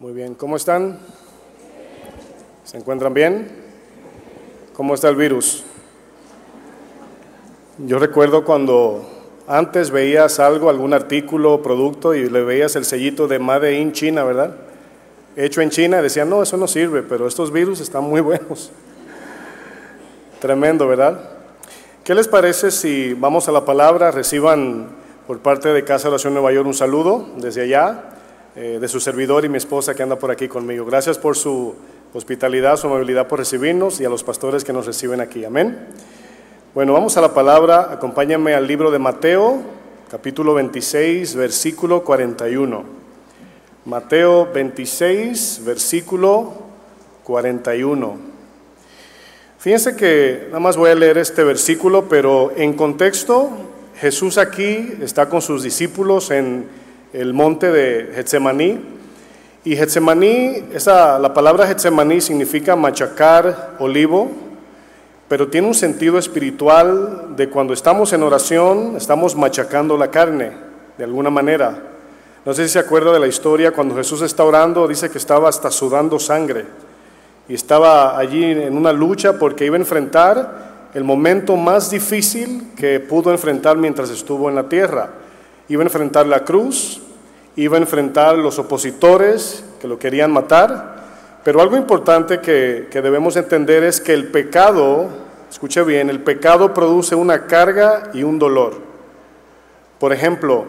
Muy bien, ¿cómo están? ¿Se encuentran bien? ¿Cómo está el virus? Yo recuerdo cuando antes veías algo, algún artículo producto y le veías el sellito de Made in China, ¿verdad? Hecho en China, decían, no, eso no sirve, pero estos virus están muy buenos. Tremendo, ¿verdad? ¿Qué les parece si vamos a la palabra, reciban por parte de Casa de Oración Nueva York un saludo desde allá? Eh, de su servidor y mi esposa que anda por aquí conmigo. Gracias por su hospitalidad, su amabilidad por recibirnos y a los pastores que nos reciben aquí. Amén. Bueno, vamos a la palabra. Acompáñame al libro de Mateo, capítulo 26, versículo 41. Mateo 26, versículo 41. Fíjense que nada más voy a leer este versículo, pero en contexto, Jesús aquí está con sus discípulos en el monte de Getsemaní. Y Getsemaní, esa, la palabra Getsemaní significa machacar olivo, pero tiene un sentido espiritual de cuando estamos en oración, estamos machacando la carne, de alguna manera. No sé si se acuerda de la historia, cuando Jesús está orando, dice que estaba hasta sudando sangre y estaba allí en una lucha porque iba a enfrentar el momento más difícil que pudo enfrentar mientras estuvo en la tierra. Iba a enfrentar la cruz, iba a enfrentar los opositores que lo querían matar, pero algo importante que, debemos entender es que el pecado, escuche bien, el pecado produce una carga y un dolor. Por ejemplo,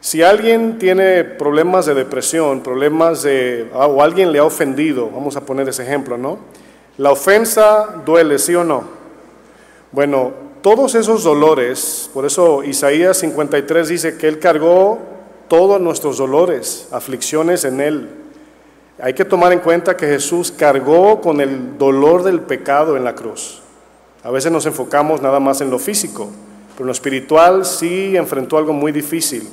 si alguien tiene problemas de depresión, problemas de, ah, o alguien le ha ofendido, vamos a poner ese ejemplo, ¿no? La ofensa duele, ¿sí o no? Bueno, todos esos dolores, por eso Isaías 53 dice que Él cargó todos nuestros dolores, aflicciones en Él. Hay que tomar en cuenta que Jesús cargó con el dolor del pecado en la cruz. A veces nos enfocamos nada más en lo físico, pero en lo espiritual sí enfrentó algo muy difícil.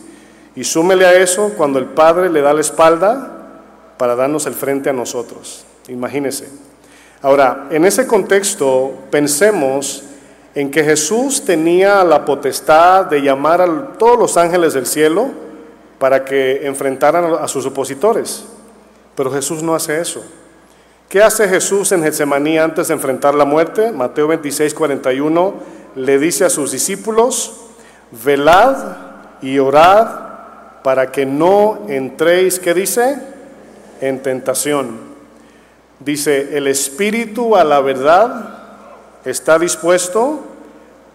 Y súmele a eso cuando el Padre le da la espalda para darnos el frente a nosotros. Imagínese. Ahora, en ese contexto, pensemos en que Jesús tenía la potestad de llamar a todos los ángeles del cielo para que enfrentaran a sus opositores. Pero Jesús no hace eso. ¿Qué hace Jesús en Getsemaní antes de enfrentar la muerte? Mateo 26, 41 le dice a sus discípulos, velad y orad para que no entréis, ¿qué dice? En tentación. Dice, el espíritu a la verdad está dispuesto,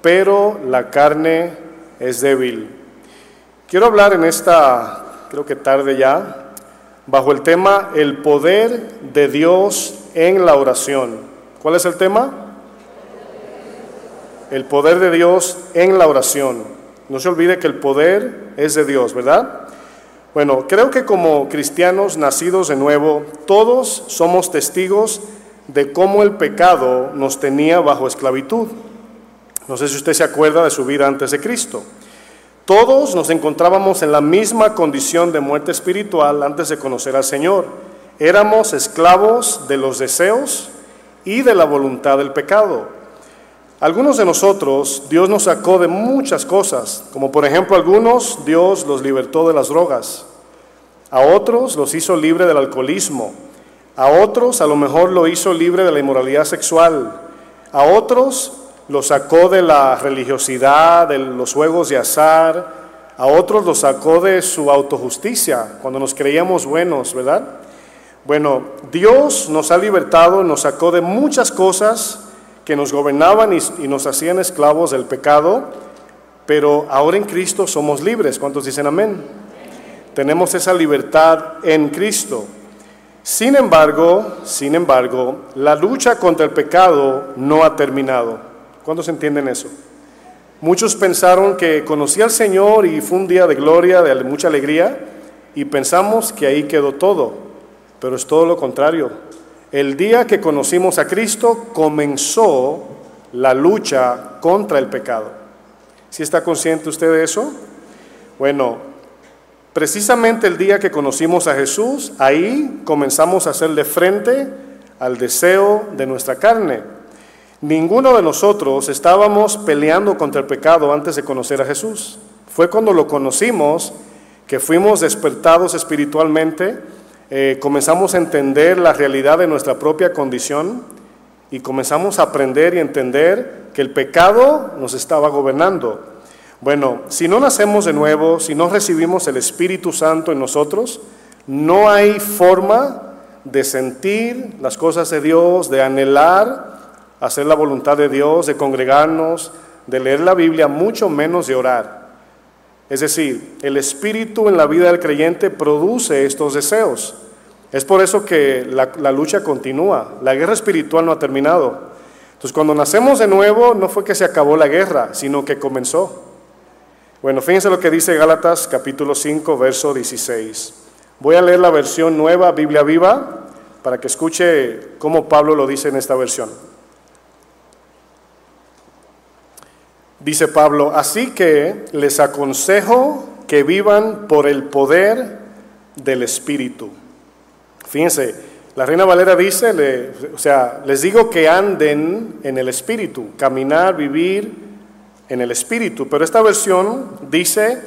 pero la carne es débil. Quiero hablar en esta, creo que tarde ya, bajo el tema el poder de Dios en la oración. ¿Cuál es el tema? El poder de Dios en la oración. No se olvide que el poder es de Dios, ¿verdad? Bueno, creo que como cristianos nacidos de nuevo, todos somos testigos de cómo el pecado nos tenía bajo esclavitud. No sé si usted se acuerda de su vida antes de Cristo. Todos nos encontrábamos en la misma condición de muerte espiritual antes de conocer al Señor. Éramos esclavos de los deseos y de la voluntad del pecado. Algunos de nosotros, Dios nos sacó de muchas cosas, como por ejemplo algunos, Dios los libertó de las drogas, a otros los hizo libre del alcoholismo, a otros a lo mejor lo hizo libre de la inmoralidad sexual. A otros lo sacó de la religiosidad, de los juegos de azar. A otros lo sacó de su autojusticia, cuando nos creíamos buenos, ¿verdad? Bueno, Dios nos ha libertado, nos sacó de muchas cosas que nos gobernaban y, nos hacían esclavos del pecado, pero ahora en Cristo somos libres. ¿Cuántos dicen amén? Tenemos esa libertad en Cristo. Sin embargo, sin embargo, la lucha contra el pecado no ha terminado. ¿Cuántos entienden eso? Muchos pensaron que conocí al Señor y fue un día de gloria, de mucha alegría, y pensamos que ahí quedó todo, pero es todo lo contrario. El día que conocimos a Cristo comenzó la lucha contra el pecado. ¿Sí está consciente usted de eso? Bueno, Precisamente el día que conocimos a Jesús, ahí comenzamos a hacerle frente al deseo de nuestra carne. Ninguno de nosotros estábamos peleando contra el pecado antes de conocer a Jesús. Fue cuando lo conocimos que fuimos despertados espiritualmente eh, comenzamos a entender la realidad de nuestra propia condición y comenzamos a aprender y entender que el pecado nos estaba gobernando. Bueno, si no nacemos de nuevo, si no recibimos el Espíritu Santo en nosotros, no hay forma de sentir las cosas de Dios, de anhelar hacer la voluntad de Dios, de congregarnos, de leer la Biblia, mucho menos de orar. Es decir, el Espíritu en la vida del creyente produce estos deseos. Es por eso que la, lucha continúa, la guerra espiritual no ha terminado. Entonces, cuando nacemos de nuevo, no fue que se acabó la guerra, sino que comenzó. Bueno, fíjense lo que dice Gálatas capítulo 5, verso 16. Voy a leer la versión nueva, Biblia viva, para que escuche cómo Pablo lo dice en esta versión. Dice Pablo, así que les aconsejo que vivan por el poder del Espíritu. Fíjense, la Reina Valera dice, o sea, les digo que anden en el Espíritu, caminar, vivir en el Espíritu. Pero esta versión dice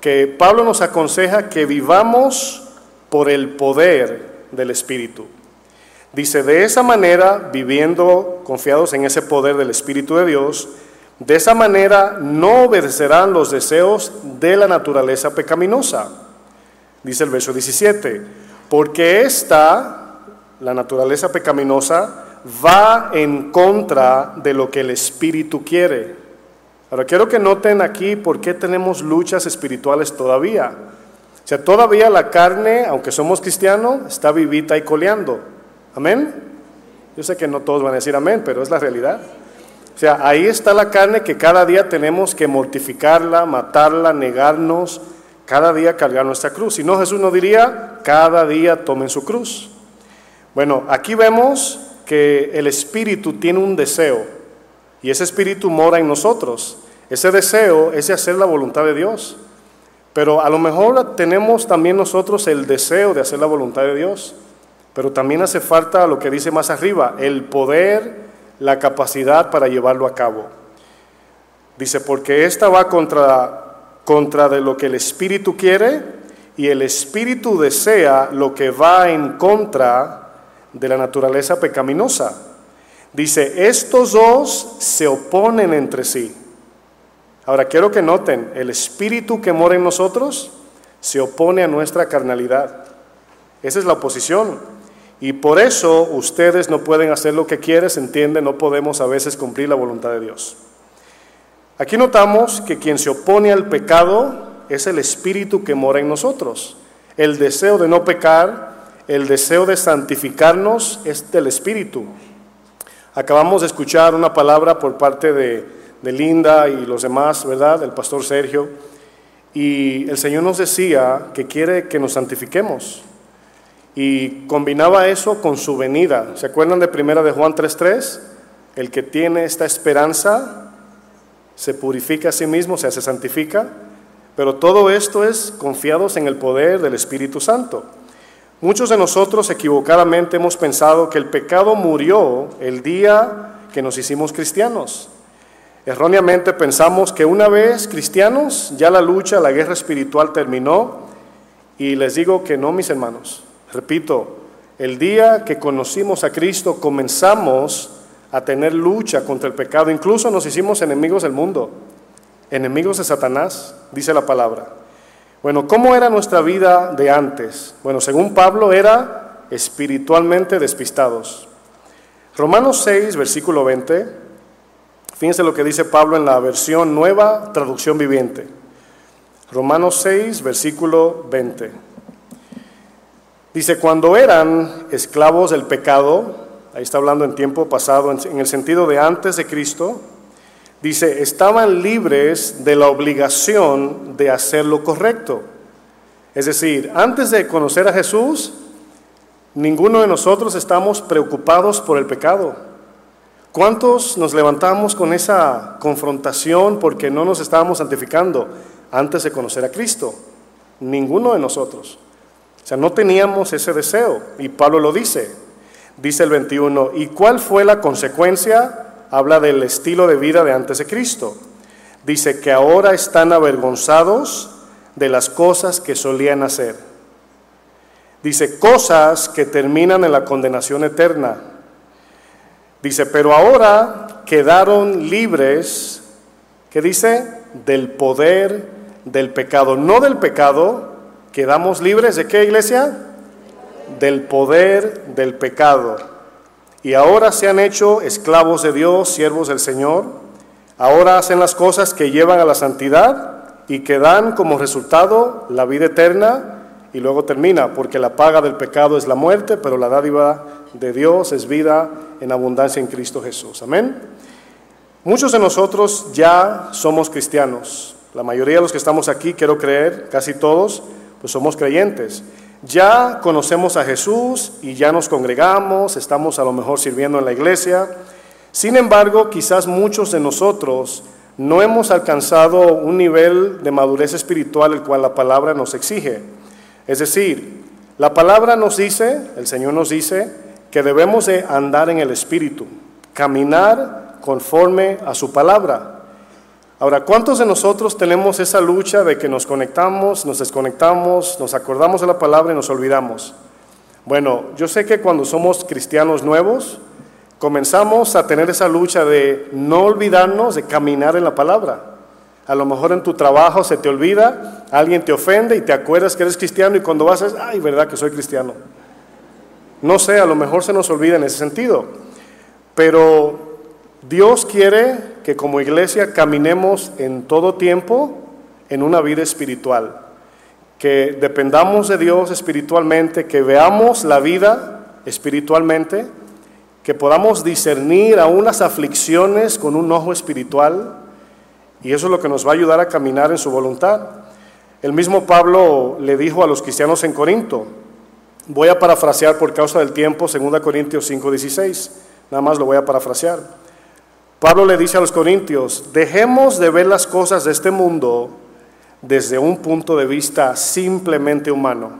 que Pablo nos aconseja que vivamos por el poder del Espíritu. Dice, de esa manera, viviendo confiados en ese poder del Espíritu de Dios, de esa manera no obedecerán los deseos de la naturaleza pecaminosa. Dice el verso 17, porque esta, la naturaleza pecaminosa, va en contra de lo que el Espíritu quiere. Ahora quiero que noten aquí por qué tenemos luchas espirituales todavía. O sea, todavía la carne, aunque somos cristianos, está vivita y coleando. Amén. Yo sé que no todos van a decir amén, pero es la realidad. O sea, ahí está la carne que cada día tenemos que mortificarla, matarla, negarnos, cada día cargar nuestra cruz. Si no, Jesús no diría, cada día tomen su cruz. Bueno, aquí vemos que el Espíritu tiene un deseo y ese Espíritu mora en nosotros. Ese deseo es de hacer la voluntad de Dios. Pero a lo mejor tenemos también nosotros el deseo de hacer la voluntad de Dios. Pero también hace falta lo que dice más arriba, el poder la capacidad para llevarlo a cabo. Dice, porque esta va contra, contra de lo que el Espíritu quiere y el Espíritu desea lo que va en contra de la naturaleza pecaminosa. Dice, estos dos se oponen entre sí. Ahora quiero que noten, el Espíritu que mora en nosotros se opone a nuestra carnalidad. Esa es la oposición. Y por eso ustedes no pueden hacer lo que quieren, se entiende, no podemos a veces cumplir la voluntad de Dios. Aquí notamos que quien se opone al pecado es el espíritu que mora en nosotros. El deseo de no pecar, el deseo de santificarnos es del espíritu. Acabamos de escuchar una palabra por parte de, de Linda y los demás, ¿verdad? El pastor Sergio. Y el Señor nos decía que quiere que nos santifiquemos. Y combinaba eso con su venida. ¿Se acuerdan de primera de Juan 3:3? El que tiene esta esperanza se purifica a sí mismo, se hace santifica, pero todo esto es confiados en el poder del Espíritu Santo. Muchos de nosotros equivocadamente hemos pensado que el pecado murió el día que nos hicimos cristianos. Erróneamente pensamos que una vez cristianos ya la lucha, la guerra espiritual terminó y les digo que no, mis hermanos. Repito, el día que conocimos a Cristo comenzamos a tener lucha contra el pecado. Incluso nos hicimos enemigos del mundo, enemigos de Satanás, dice la palabra. Bueno, ¿cómo era nuestra vida de antes? Bueno, según Pablo era espiritualmente despistados. Romanos 6, versículo 20. Fíjense lo que dice Pablo en la versión nueva, traducción viviente. Romanos 6, versículo 20. Dice, cuando eran esclavos del pecado, ahí está hablando en tiempo pasado, en el sentido de antes de Cristo, dice, estaban libres de la obligación de hacer lo correcto. Es decir, antes de conocer a Jesús, ninguno de nosotros estamos preocupados por el pecado. ¿Cuántos nos levantamos con esa confrontación porque no nos estábamos santificando antes de conocer a Cristo? Ninguno de nosotros. O sea, no teníamos ese deseo. Y Pablo lo dice. Dice el 21, ¿y cuál fue la consecuencia? Habla del estilo de vida de antes de Cristo. Dice que ahora están avergonzados de las cosas que solían hacer. Dice, cosas que terminan en la condenación eterna. Dice, pero ahora quedaron libres, ¿qué dice? Del poder del pecado. No del pecado, quedamos libres de qué iglesia? Del poder del pecado. Y ahora se han hecho esclavos de Dios, siervos del Señor. Ahora hacen las cosas que llevan a la santidad y que dan como resultado la vida eterna y luego termina, porque la paga del pecado es la muerte, pero la dádiva de Dios es vida en abundancia en Cristo Jesús. Amén. Muchos de nosotros ya somos cristianos. La mayoría de los que estamos aquí, quiero creer, casi todos, pues somos creyentes. Ya conocemos a Jesús y ya nos congregamos, estamos a lo mejor sirviendo en la iglesia. Sin embargo, quizás muchos de nosotros no hemos alcanzado un nivel de madurez espiritual el cual la palabra nos exige. Es decir, la palabra nos dice, el Señor nos dice, que debemos de andar en el Espíritu, caminar conforme a su palabra. Ahora, ¿cuántos de nosotros tenemos esa lucha de que nos conectamos, nos desconectamos, nos acordamos de la palabra y nos olvidamos? Bueno, yo sé que cuando somos cristianos nuevos, comenzamos a tener esa lucha de no olvidarnos de caminar en la palabra. A lo mejor en tu trabajo se te olvida, alguien te ofende y te acuerdas que eres cristiano y cuando vas a ay, verdad que soy cristiano. No sé, a lo mejor se nos olvida en ese sentido. Pero Dios quiere que como iglesia caminemos en todo tiempo en una vida espiritual. Que dependamos de Dios espiritualmente, que veamos la vida espiritualmente, que podamos discernir aún las aflicciones con un ojo espiritual y eso es lo que nos va a ayudar a caminar en su voluntad. El mismo Pablo le dijo a los cristianos en Corinto, voy a parafrasear por causa del tiempo, 2 Corintios 5:16, nada más lo voy a parafrasear. Pablo le dice a los corintios, dejemos de ver las cosas de este mundo desde un punto de vista simplemente humano.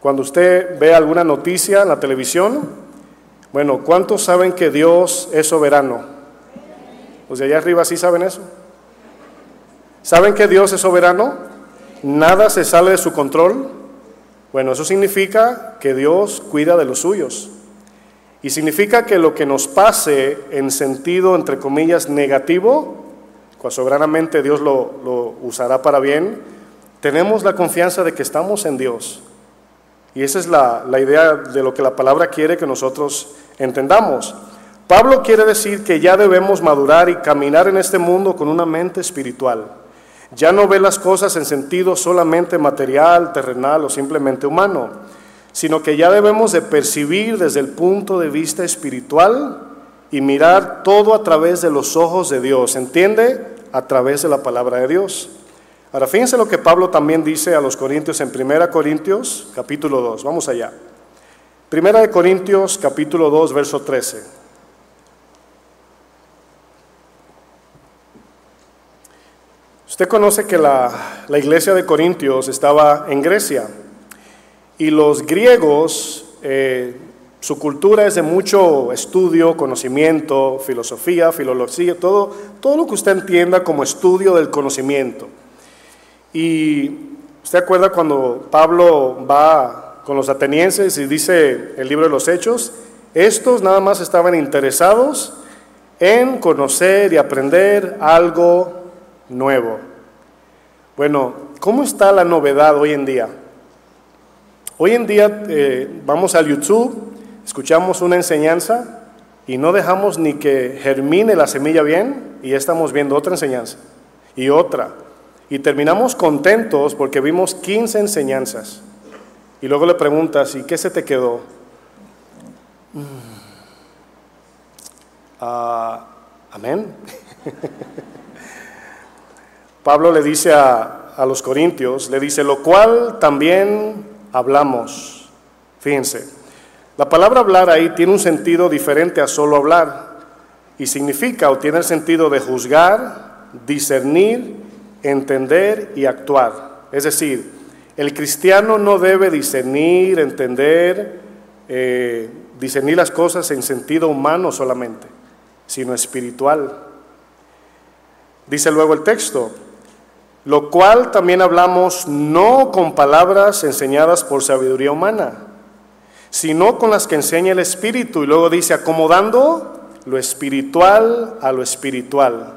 Cuando usted ve alguna noticia en la televisión, bueno, ¿cuántos saben que Dios es soberano? Los de allá arriba sí saben eso. ¿Saben que Dios es soberano? Nada se sale de su control. Bueno, eso significa que Dios cuida de los suyos. Y significa que lo que nos pase en sentido, entre comillas, negativo, cuando soberanamente Dios lo, lo usará para bien, tenemos la confianza de que estamos en Dios. Y esa es la, la idea de lo que la palabra quiere que nosotros entendamos. Pablo quiere decir que ya debemos madurar y caminar en este mundo con una mente espiritual. Ya no ve las cosas en sentido solamente material, terrenal o simplemente humano, sino que ya debemos de percibir desde el punto de vista espiritual y mirar todo a través de los ojos de Dios, ¿entiende? A través de la palabra de Dios. Ahora fíjense lo que Pablo también dice a los Corintios en 1 Corintios capítulo 2, vamos allá. 1 Corintios capítulo 2, verso 13. Usted conoce que la, iglesia de Corintios estaba en Grecia y los griegos, eh, su cultura es de mucho estudio, conocimiento, filosofía, filología, todo, todo lo que usted entienda como estudio del conocimiento. Y usted acuerda cuando Pablo va con los atenienses y dice el libro de los Hechos, estos nada más estaban interesados en conocer y aprender algo nuevo. Bueno, ¿cómo está la novedad hoy en día? Hoy en día eh, vamos al YouTube, escuchamos una enseñanza y no dejamos ni que germine la semilla bien y estamos viendo otra enseñanza y otra. Y terminamos contentos porque vimos 15 enseñanzas. Y luego le preguntas, ¿y qué se te quedó? Mm. Ah, amén. Pablo le dice a, los corintios, le dice, lo cual también hablamos. Fíjense, la palabra hablar ahí tiene un sentido diferente a solo hablar y significa o tiene el sentido de juzgar, discernir, entender y actuar. Es decir, el cristiano no debe discernir, entender, eh, discernir las cosas en sentido humano solamente, sino espiritual. Dice luego el texto, lo cual también hablamos no con palabras enseñadas por sabiduría humana, sino con las que enseña el Espíritu. Y luego dice, acomodando lo espiritual a lo espiritual.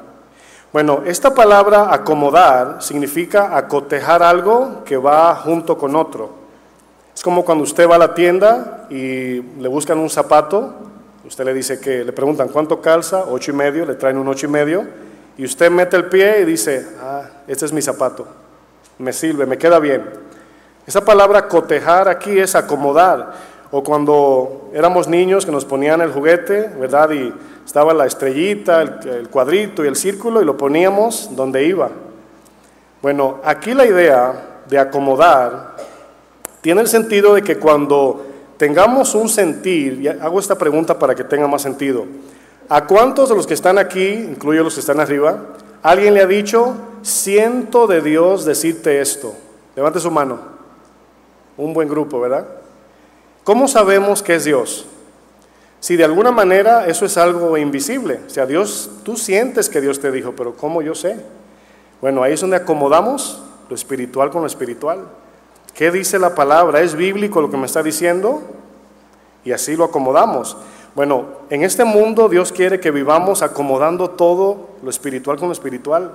Bueno, esta palabra acomodar significa acotejar algo que va junto con otro. Es como cuando usted va a la tienda y le buscan un zapato, usted le dice que le preguntan cuánto calza, ocho y medio, le traen un ocho y medio, y usted mete el pie y dice, ah, este es mi zapato, me sirve, me queda bien. Esa palabra cotejar aquí es acomodar. O cuando éramos niños que nos ponían el juguete, ¿verdad? Y estaba la estrellita, el, cuadrito y el círculo y lo poníamos donde iba. Bueno, aquí la idea de acomodar tiene el sentido de que cuando tengamos un sentir, hago esta pregunta para que tenga más sentido, ¿a cuántos de los que están aquí, incluyo los que están arriba, alguien le ha dicho, siento de Dios decirte esto? Levante su mano. Un buen grupo, ¿verdad? ¿Cómo sabemos que es Dios? Si de alguna manera eso es algo invisible, o sea, Dios, tú sientes que Dios te dijo, pero ¿cómo yo sé? Bueno, ahí es donde acomodamos lo espiritual con lo espiritual. ¿Qué dice la palabra? ¿Es bíblico lo que me está diciendo? Y así lo acomodamos. Bueno, en este mundo Dios quiere que vivamos acomodando todo lo espiritual con lo espiritual.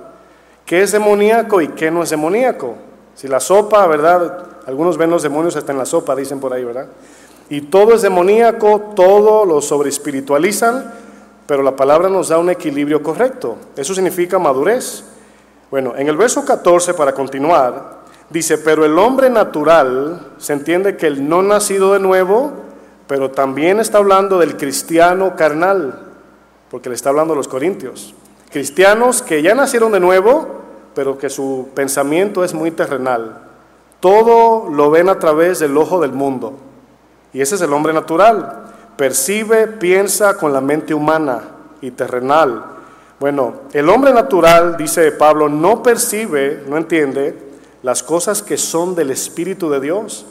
¿Qué es demoníaco y qué no es demoníaco? Si la sopa, ¿verdad? Algunos ven los demonios hasta en la sopa, dicen por ahí, ¿verdad? Y todo es demoníaco, todo lo sobreespiritualizan, pero la palabra nos da un equilibrio correcto. Eso significa madurez. Bueno, en el verso 14, para continuar, dice, pero el hombre natural, se entiende que el no nacido de nuevo, pero también está hablando del cristiano carnal, porque le está hablando a los corintios. Cristianos que ya nacieron de nuevo, pero que su pensamiento es muy terrenal. Todo lo ven a través del ojo del mundo. Y ese es el hombre natural. Percibe, piensa con la mente humana y terrenal. Bueno, el hombre natural, dice Pablo, no percibe, no entiende las cosas que son del Espíritu de Dios.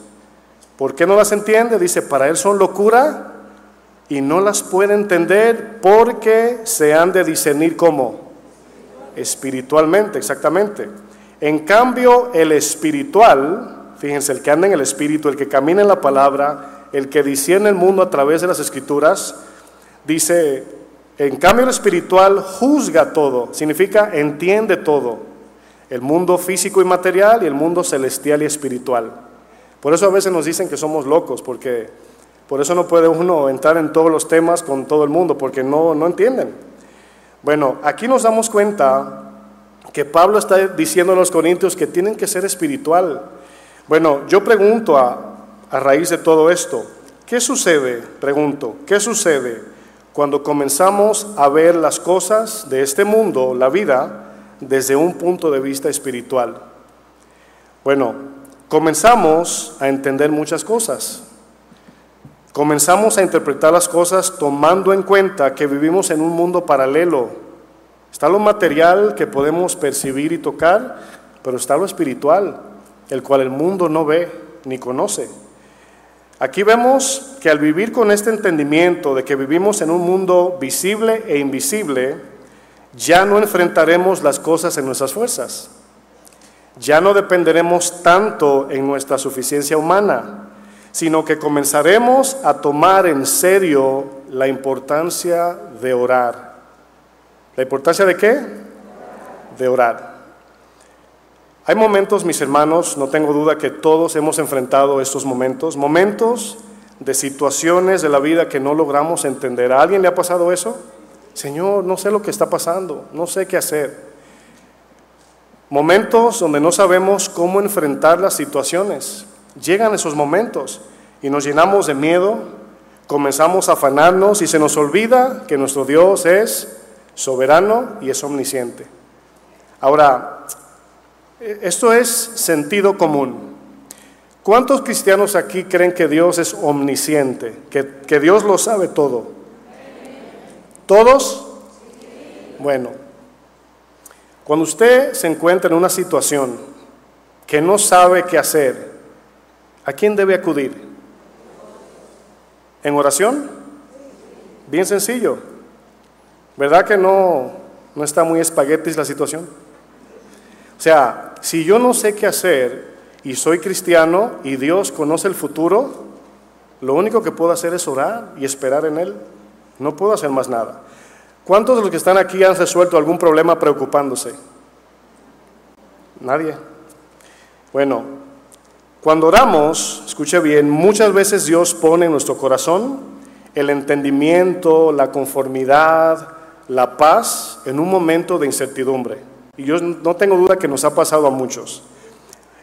¿Por qué no las entiende? Dice, para él son locura y no las puede entender porque se han de discernir como espiritualmente, exactamente. En cambio, el espiritual, fíjense, el que anda en el espíritu, el que camina en la palabra, el que discierne el mundo a través de las escrituras, dice, en cambio el espiritual juzga todo, significa entiende todo, el mundo físico y material y el mundo celestial y espiritual. Por eso a veces nos dicen que somos locos, porque por eso no puede uno entrar en todos los temas con todo el mundo, porque no, no entienden. Bueno, aquí nos damos cuenta que Pablo está diciendo a los corintios que tienen que ser espiritual. Bueno, yo pregunto a, a raíz de todo esto. ¿Qué sucede? Pregunto, ¿qué sucede cuando comenzamos a ver las cosas de este mundo, la vida, desde un punto de vista espiritual? Bueno, comenzamos a entender muchas cosas. Comenzamos a interpretar las cosas tomando en cuenta que vivimos en un mundo paralelo. Está lo material que podemos percibir y tocar, pero está lo espiritual, el cual el mundo no ve ni conoce. Aquí vemos que al vivir con este entendimiento de que vivimos en un mundo visible e invisible, ya no enfrentaremos las cosas en nuestras fuerzas. Ya no dependeremos tanto en nuestra suficiencia humana, sino que comenzaremos a tomar en serio la importancia de orar. ¿La importancia de qué? De orar. Hay momentos, mis hermanos, no tengo duda que todos hemos enfrentado estos momentos, momentos de situaciones de la vida que no logramos entender. ¿A alguien le ha pasado eso? Señor, no sé lo que está pasando, no sé qué hacer. Momentos donde no sabemos cómo enfrentar las situaciones. Llegan esos momentos y nos llenamos de miedo, comenzamos a afanarnos y se nos olvida que nuestro Dios es soberano y es omnisciente. Ahora, esto es sentido común. ¿Cuántos cristianos aquí creen que Dios es omnisciente, que, Dios lo sabe todo? ¿Todos? Bueno, cuando usted se encuentra en una situación que no sabe qué hacer, ¿a quién debe acudir? ¿En oración? Bien sencillo. ¿Verdad que no, no está muy espaguetis la situación? O sea, si yo no sé qué hacer y soy cristiano y Dios conoce el futuro, lo único que puedo hacer es orar y esperar en Él. No puedo hacer más nada. ¿Cuántos de los que están aquí han resuelto algún problema preocupándose? Nadie. Bueno, cuando oramos, escuche bien, muchas veces Dios pone en nuestro corazón el entendimiento, la conformidad, la paz en un momento de incertidumbre. Y yo no tengo duda que nos ha pasado a muchos.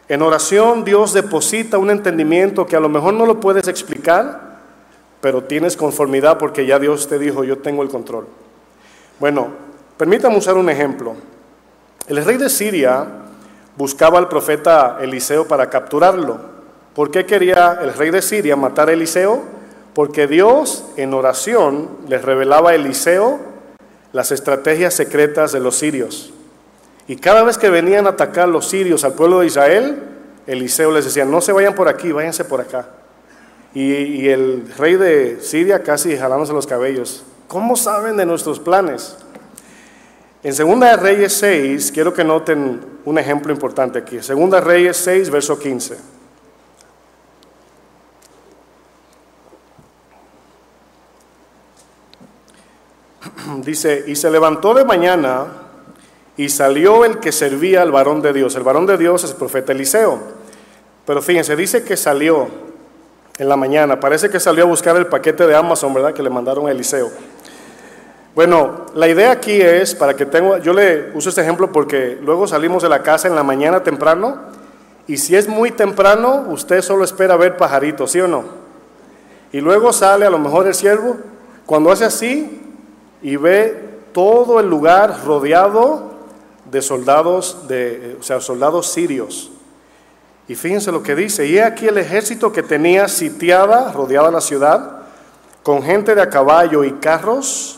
En oración Dios deposita un entendimiento que a lo mejor no lo puedes explicar, pero tienes conformidad porque ya Dios te dijo, yo tengo el control. Bueno, permítame usar un ejemplo. El rey de Siria buscaba al profeta Eliseo para capturarlo. ¿Por qué quería el rey de Siria matar a Eliseo? Porque Dios en oración le revelaba a Eliseo las estrategias secretas de los sirios. Y cada vez que venían a atacar los sirios al pueblo de Israel, Eliseo les decía, no se vayan por aquí, váyanse por acá. Y, el rey de Siria casi jalándose los cabellos. ¿Cómo saben de nuestros planes? En Segunda de Reyes 6, quiero que noten un ejemplo importante aquí. Segunda Reyes 6, verso 15. Dice, y se levantó de mañana y salió el que servía al varón de Dios. El varón de Dios es el profeta Eliseo. Pero fíjense, dice que salió en la mañana. Parece que salió a buscar el paquete de Amazon, ¿verdad? Que le mandaron a Eliseo. Bueno, la idea aquí es, para que tengo, yo le uso este ejemplo porque luego salimos de la casa en la mañana temprano y si es muy temprano, usted solo espera ver pajaritos, ¿sí o no? Y luego sale a lo mejor el siervo, cuando hace así y ve todo el lugar rodeado de soldados, de, o sea, soldados sirios. Y fíjense lo que dice, y aquí el ejército que tenía sitiada, rodeada la ciudad, con gente de a caballo y carros.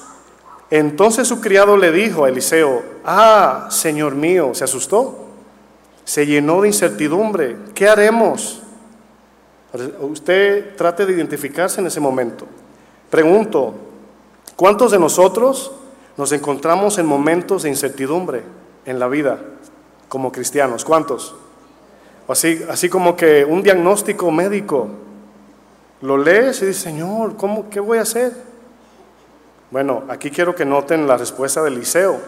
Entonces su criado le dijo a Eliseo, ah, Señor mío, se asustó, se llenó de incertidumbre, ¿qué haremos? Usted trate de identificarse en ese momento. Pregunto, ¿cuántos de nosotros nos encontramos en momentos de incertidumbre? en la vida como cristianos. ¿Cuántos? Así, así como que un diagnóstico médico. Lo lees y dices, Señor, ¿cómo, ¿qué voy a hacer? Bueno, aquí quiero que noten la respuesta de Eliseo.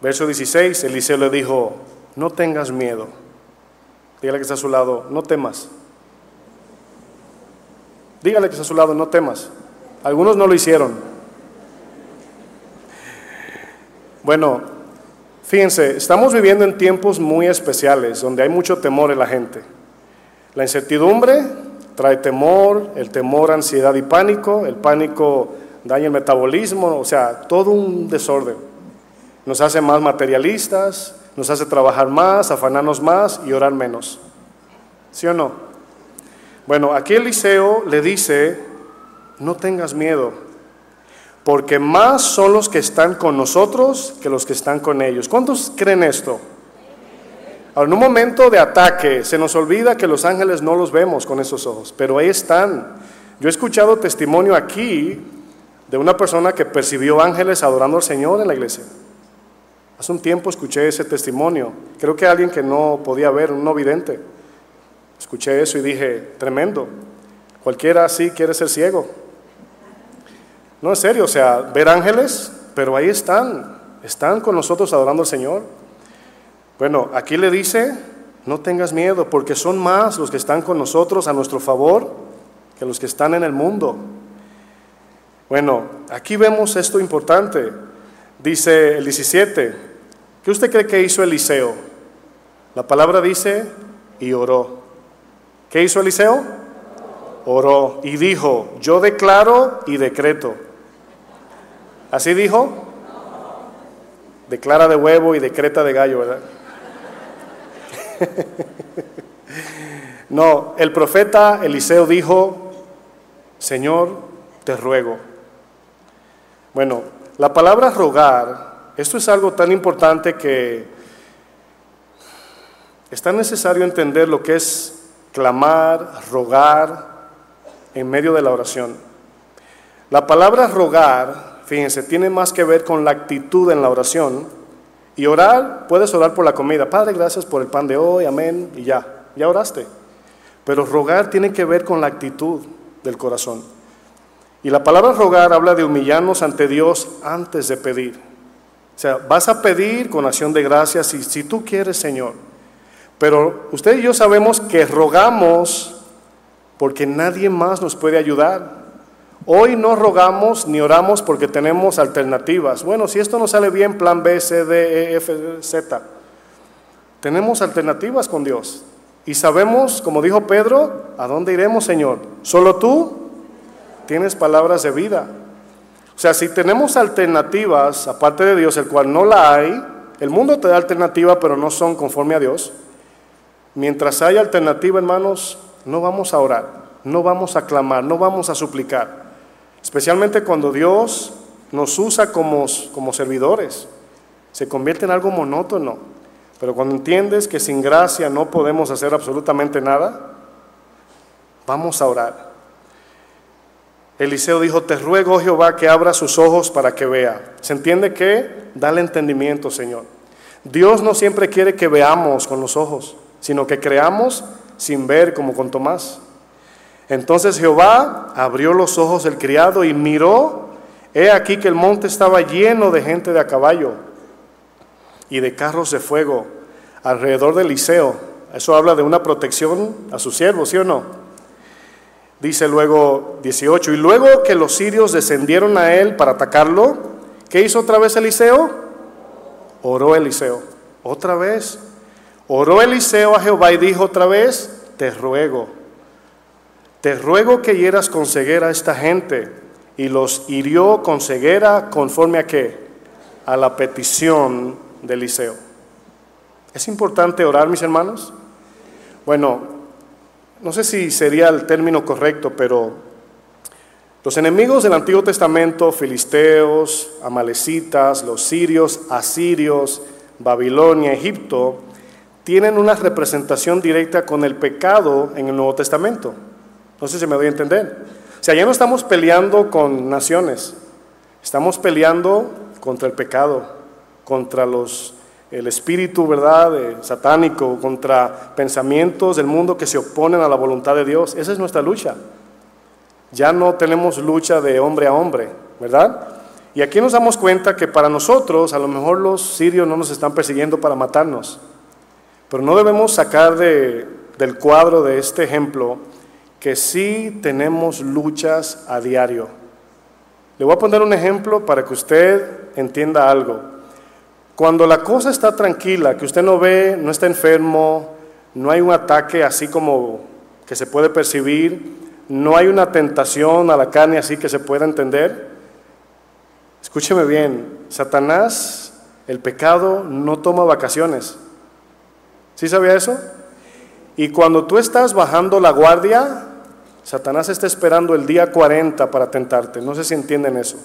Verso 16, Eliseo le dijo, no tengas miedo. Dígale que está a su lado, no temas. Dígale que está a su lado, no temas. Algunos no lo hicieron. Bueno, Fíjense, estamos viviendo en tiempos muy especiales donde hay mucho temor en la gente. La incertidumbre trae temor, el temor, ansiedad y pánico, el pánico daña el metabolismo, o sea, todo un desorden. Nos hace más materialistas, nos hace trabajar más, afanarnos más y orar menos. ¿Sí o no? Bueno, aquí Eliseo le dice, no tengas miedo, porque más son los que están con nosotros que los que están con ellos. ¿Cuántos creen esto? en un momento de ataque se nos olvida que los ángeles no los vemos con esos ojos, pero ahí están. Yo he escuchado testimonio aquí de una persona que percibió ángeles adorando al Señor en la iglesia. Hace un tiempo escuché ese testimonio. Creo que alguien que no podía ver, un no vidente. Escuché eso y dije, tremendo. Cualquiera así quiere ser ciego. No, en serio, o sea, ver ángeles, pero ahí están, están con nosotros adorando al Señor. Bueno, aquí le dice, no tengas miedo, porque son más los que están con nosotros a nuestro favor que los que están en el mundo. Bueno, aquí vemos esto importante. Dice el 17, ¿qué usted cree que hizo Eliseo? La palabra dice, y oró. ¿Qué hizo Eliseo? Oró y dijo, yo declaro y decreto ¿Así dijo? Declara de huevo y decreta de gallo, ¿verdad? no, el profeta Eliseo dijo, Señor, te ruego. Bueno, la palabra rogar, esto es algo tan importante que es tan necesario entender lo que es clamar, rogar en medio de la oración. La palabra rogar fíjense, tiene más que ver con la actitud en la oración Y orar, puedes orar por la comida. Padre, gracias por el pan de hoy, amén, y ya, ya oraste. Pero rogar tiene que ver con la actitud del corazón. Y la palabra rogar habla de humillarnos ante Dios antes de pedir. O sea, vas a pedir con acción de gracias si, si tú quieres, Señor. Pero usted y yo sabemos que rogamos porque nadie más nos puede ayudar. Hoy no rogamos ni oramos porque tenemos alternativas. Bueno, si esto no sale bien, plan B, C, D, E, F, Z. Tenemos alternativas con Dios. Y sabemos, como dijo Pedro, ¿a dónde iremos, Señor? Solo tú tienes palabras de vida. O sea, si tenemos alternativas, aparte de Dios, el cual no la hay, el mundo te da alternativa, pero no son conforme a Dios. Mientras haya alternativa, hermanos, no vamos a orar, no vamos a clamar, no vamos a suplicar. Especialmente cuando Dios nos usa como, como servidores. Se convierte en algo monótono. Pero cuando entiendes que sin gracia no podemos hacer absolutamente nada, vamos a orar. Eliseo dijo, te ruego Jehová que abra sus ojos para que vea. ¿Se entiende que? Dale entendimiento, Señor. Dios no siempre quiere que veamos con los ojos, sino que creamos sin ver como con Tomás. Entonces Jehová abrió los ojos del criado y miró, he aquí que el monte estaba lleno de gente de a caballo y de carros de fuego alrededor de Eliseo. Eso habla de una protección a sus siervos, ¿sí o no? Dice luego 18, y luego que los sirios descendieron a él para atacarlo, ¿qué hizo otra vez Eliseo? Oró Eliseo, otra vez. Oró Eliseo a Jehová y dijo otra vez, te ruego, te ruego que hieras con ceguera a esta gente. Y los hirió con ceguera conforme a qué? A la petición de Eliseo. ¿Es importante orar, mis hermanos? Bueno, no sé si sería el término correcto, pero los enemigos del Antiguo Testamento, filisteos, amalecitas, los sirios, asirios, Babilonia, Egipto, tienen una representación directa con el pecado en el Nuevo Testamento. No sé si me doy a entender. O sea, ya no estamos peleando con naciones, estamos peleando contra el pecado, contra los el espíritu, ¿verdad?, satánico, contra pensamientos del mundo que se oponen a la voluntad de Dios. Esa es nuestra lucha. Ya no tenemos lucha de hombre a hombre, ¿verdad? Y aquí nos damos cuenta que para nosotros, a lo mejor los sirios no nos están persiguiendo para matarnos, pero no debemos sacar de, del cuadro de este ejemplo que sí tenemos luchas a diario. Le voy a poner un ejemplo para que usted entienda algo. Cuando la cosa está tranquila, que usted no ve, no está enfermo, no hay un ataque así como que se puede percibir, no hay una tentación a la carne así que se pueda entender, escúcheme bien, Satanás, el pecado, no toma vacaciones. ¿Sí sabía eso? Y cuando tú estás bajando la guardia, Satanás está esperando el día 40 para tentarte. No sé si entienden eso.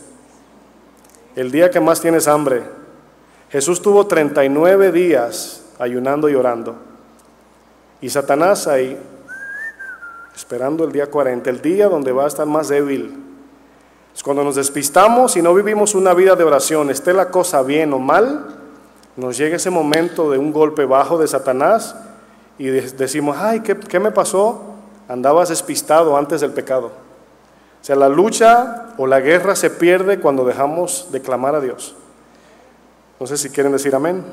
El día que más tienes hambre, Jesús tuvo 39 días ayunando y orando. Y Satanás ahí, esperando el día 40, el día donde va a estar más débil. Es cuando nos despistamos y no vivimos una vida de oración, esté la cosa bien o mal, nos llega ese momento de un golpe bajo de Satanás y decimos, ay, ¿qué, ¿qué, me pasó? Andabas despistado antes del pecado. O sea, la lucha o la guerra se pierde cuando dejamos de clamar a Dios. No sé si quieren decir amén.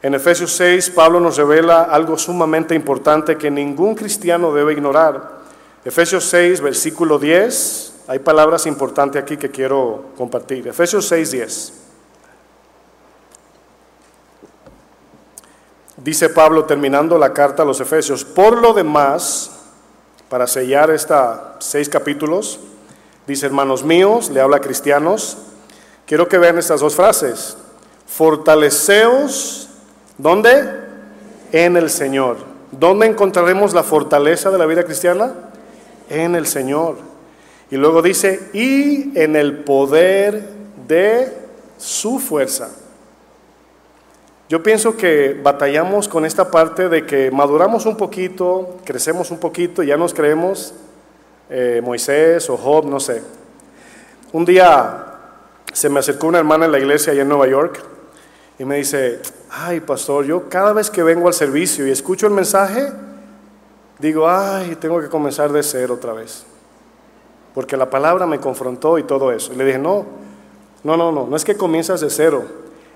En Efesios 6, Pablo nos revela algo sumamente importante que ningún cristiano debe ignorar. Efesios 6, versículo 10, hay palabras importantes aquí que quiero compartir. Efesios 6, 10. Dice Pablo terminando la carta a los Efesios, por lo demás, para sellar estos seis capítulos, dice hermanos míos, le habla a cristianos, Quiero que vean estas dos frases. Fortaleceos, ¿dónde? En el Señor. ¿Dónde encontraremos la fortaleza de la vida cristiana? En el Señor. Y luego dice, y en el poder de su fuerza. Yo pienso que batallamos con esta parte de que maduramos un poquito, crecemos un poquito, ya nos creemos eh, Moisés o Job, no sé. Un día se me acercó una hermana en la iglesia allá en Nueva York y me dice, ay pastor, yo cada vez que vengo al servicio y escucho el mensaje, digo, ay, tengo que comenzar de cero otra vez. Porque la palabra me confrontó y todo eso. Y le dije, no, no, no, no, no es que comienzas de cero,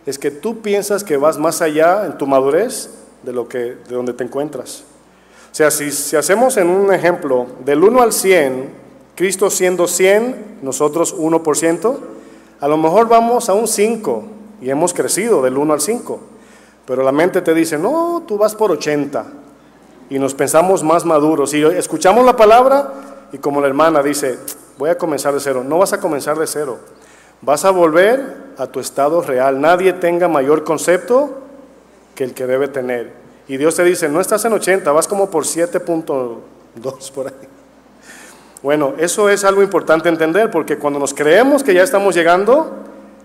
es que tú piensas que vas más allá en tu madurez de, lo que, de donde te encuentras. O sea, si, si hacemos en un ejemplo del 1 al 100, Cristo siendo 100, nosotros 1%, a lo mejor vamos a un 5 y hemos crecido del 1 al 5. Pero la mente te dice, no, tú vas por 80. Y nos pensamos más maduros. Y escuchamos la palabra y como la hermana dice, voy a comenzar de cero. No vas a comenzar de cero. Vas a volver a tu estado real. Nadie tenga mayor concepto que el que debe tener. Y Dios te dice, no estás en 80, vas como por 7.2 por ahí. Bueno, eso es algo importante entender porque cuando nos creemos que ya estamos llegando,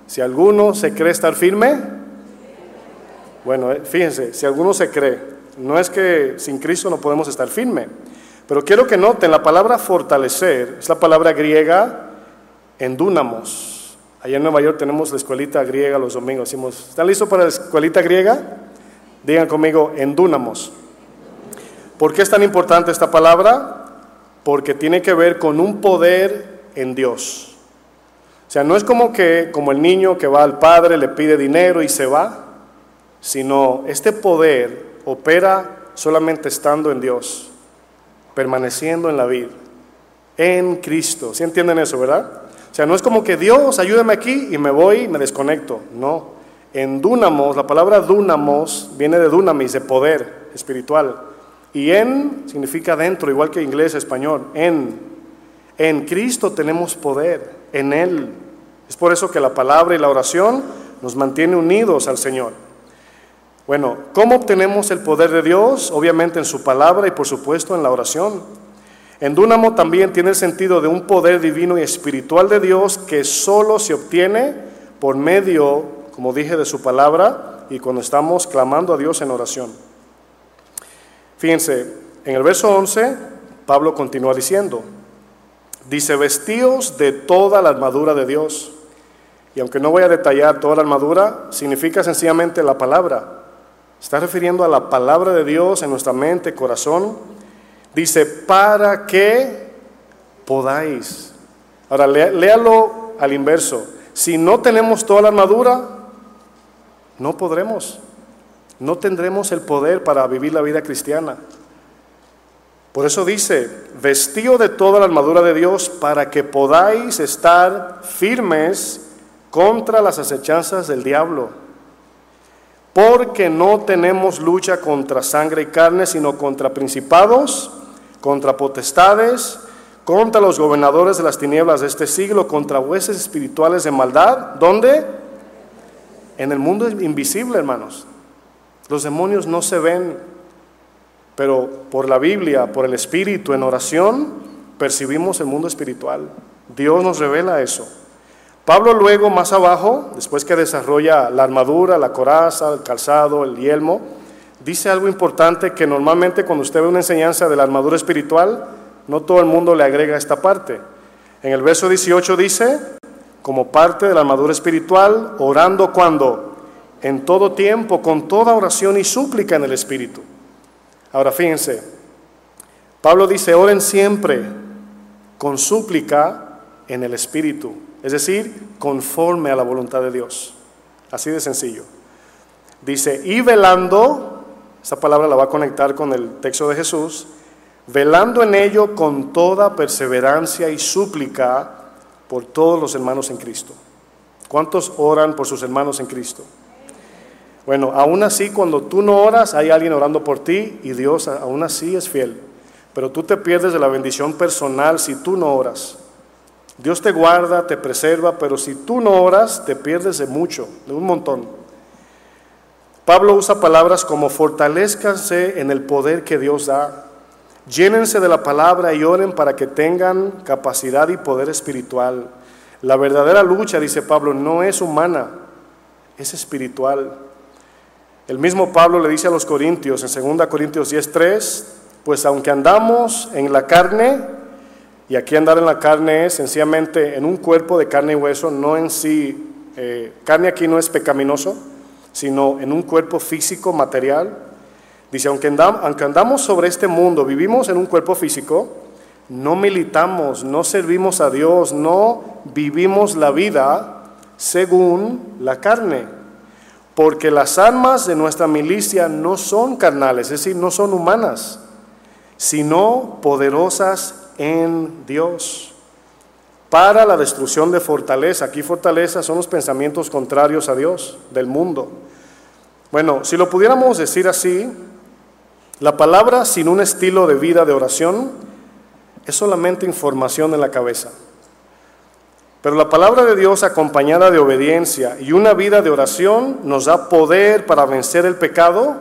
si alguno se cree estar firme, bueno, eh, fíjense, si alguno se cree, no es que sin Cristo no podemos estar firme, pero quiero que noten la palabra fortalecer, es la palabra griega endúnamos. Allá en Nueva York tenemos la escuelita griega los domingos. Decimos, ¿están listos para la escuelita griega? Digan conmigo, endúnamos. ¿Por qué es tan importante esta palabra? Porque tiene que ver con un poder en Dios. O sea, no es como que como el niño que va al padre, le pide dinero y se va, sino este poder opera solamente estando en Dios, permaneciendo en la vida, en Cristo. ¿Sí entienden eso, verdad? O sea, no es como que Dios, ayúdame aquí y me voy y me desconecto. No. En dunamos, la palabra dunamos viene de dunamis, de poder espiritual. Y en significa dentro, igual que inglés, español. En, en Cristo tenemos poder, en Él. Es por eso que la palabra y la oración nos mantiene unidos al Señor. Bueno, ¿cómo obtenemos el poder de Dios? Obviamente en su palabra y por supuesto en la oración. En Dúnamo también tiene el sentido de un poder divino y espiritual de Dios que solo se obtiene por medio, como dije, de su palabra y cuando estamos clamando a Dios en oración. Fíjense, en el verso 11, Pablo continúa diciendo, dice, vestíos de toda la armadura de Dios. Y aunque no voy a detallar toda la armadura, significa sencillamente la palabra. Está refiriendo a la palabra de Dios en nuestra mente, corazón. Dice, para que podáis. Ahora, léalo al inverso. Si no tenemos toda la armadura, no podremos no tendremos el poder para vivir la vida cristiana. Por eso dice, vestido de toda la armadura de Dios para que podáis estar firmes contra las acechanzas del diablo. Porque no tenemos lucha contra sangre y carne, sino contra principados, contra potestades, contra los gobernadores de las tinieblas de este siglo, contra hueses espirituales de maldad. ¿Dónde? En el mundo invisible, hermanos. Los demonios no se ven, pero por la Biblia, por el Espíritu, en oración, percibimos el mundo espiritual. Dios nos revela eso. Pablo luego, más abajo, después que desarrolla la armadura, la coraza, el calzado, el yelmo, dice algo importante que normalmente cuando usted ve una enseñanza de la armadura espiritual, no todo el mundo le agrega esta parte. En el verso 18 dice, como parte de la armadura espiritual, orando cuando en todo tiempo, con toda oración y súplica en el Espíritu. Ahora fíjense, Pablo dice, oren siempre con súplica en el Espíritu, es decir, conforme a la voluntad de Dios. Así de sencillo. Dice, y velando, esa palabra la va a conectar con el texto de Jesús, velando en ello con toda perseverancia y súplica por todos los hermanos en Cristo. ¿Cuántos oran por sus hermanos en Cristo? Bueno, aún así cuando tú no oras, hay alguien orando por ti y Dios aún así es fiel. Pero tú te pierdes de la bendición personal si tú no oras. Dios te guarda, te preserva, pero si tú no oras, te pierdes de mucho, de un montón. Pablo usa palabras como fortalezcanse en el poder que Dios da. Llénense de la palabra y oren para que tengan capacidad y poder espiritual. La verdadera lucha, dice Pablo, no es humana, es espiritual. El mismo Pablo le dice a los Corintios en 2 Corintios 10:3, pues aunque andamos en la carne, Y aquí andar en la carne es sencillamente en un cuerpo de carne y hueso, no en sí, eh, carne aquí no es pecaminoso, sino en un cuerpo físico, material. Dice, aunque andamos sobre este mundo, vivimos en un cuerpo físico, no militamos, no servimos a Dios, no vivimos la vida según la carne. Porque las armas de nuestra milicia no son carnales, es decir, no son humanas, sino poderosas en Dios para la destrucción de fortaleza. Aquí fortaleza son los pensamientos contrarios a Dios del mundo. Bueno, si lo pudiéramos decir así, la palabra sin un estilo de vida de oración es solamente información en la cabeza. Pero la palabra de Dios acompañada de obediencia y una vida de oración nos da poder para vencer el pecado,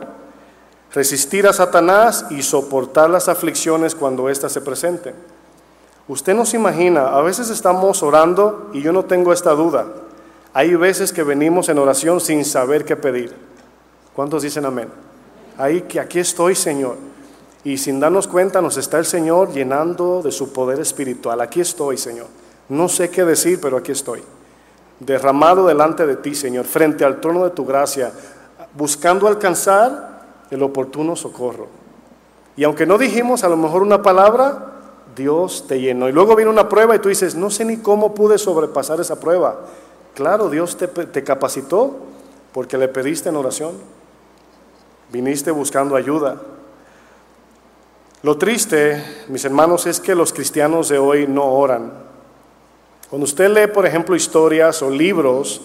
resistir a Satanás y soportar las aflicciones cuando éstas se presenten. Usted no se imagina, a veces estamos orando y yo no tengo esta duda. Hay veces que venimos en oración sin saber qué pedir. ¿Cuántos dicen amén? Ahí que aquí estoy, Señor. Y sin darnos cuenta nos está el Señor llenando de su poder espiritual. Aquí estoy, Señor. No sé qué decir, pero aquí estoy. Derramado delante de ti, Señor, frente al trono de tu gracia, buscando alcanzar el oportuno socorro. Y aunque no dijimos a lo mejor una palabra, Dios te llenó. Y luego viene una prueba y tú dices, no sé ni cómo pude sobrepasar esa prueba. Claro, Dios te, te capacitó porque le pediste en oración. Viniste buscando ayuda. Lo triste, mis hermanos, es que los cristianos de hoy no oran. Cuando usted lee, por ejemplo, historias o libros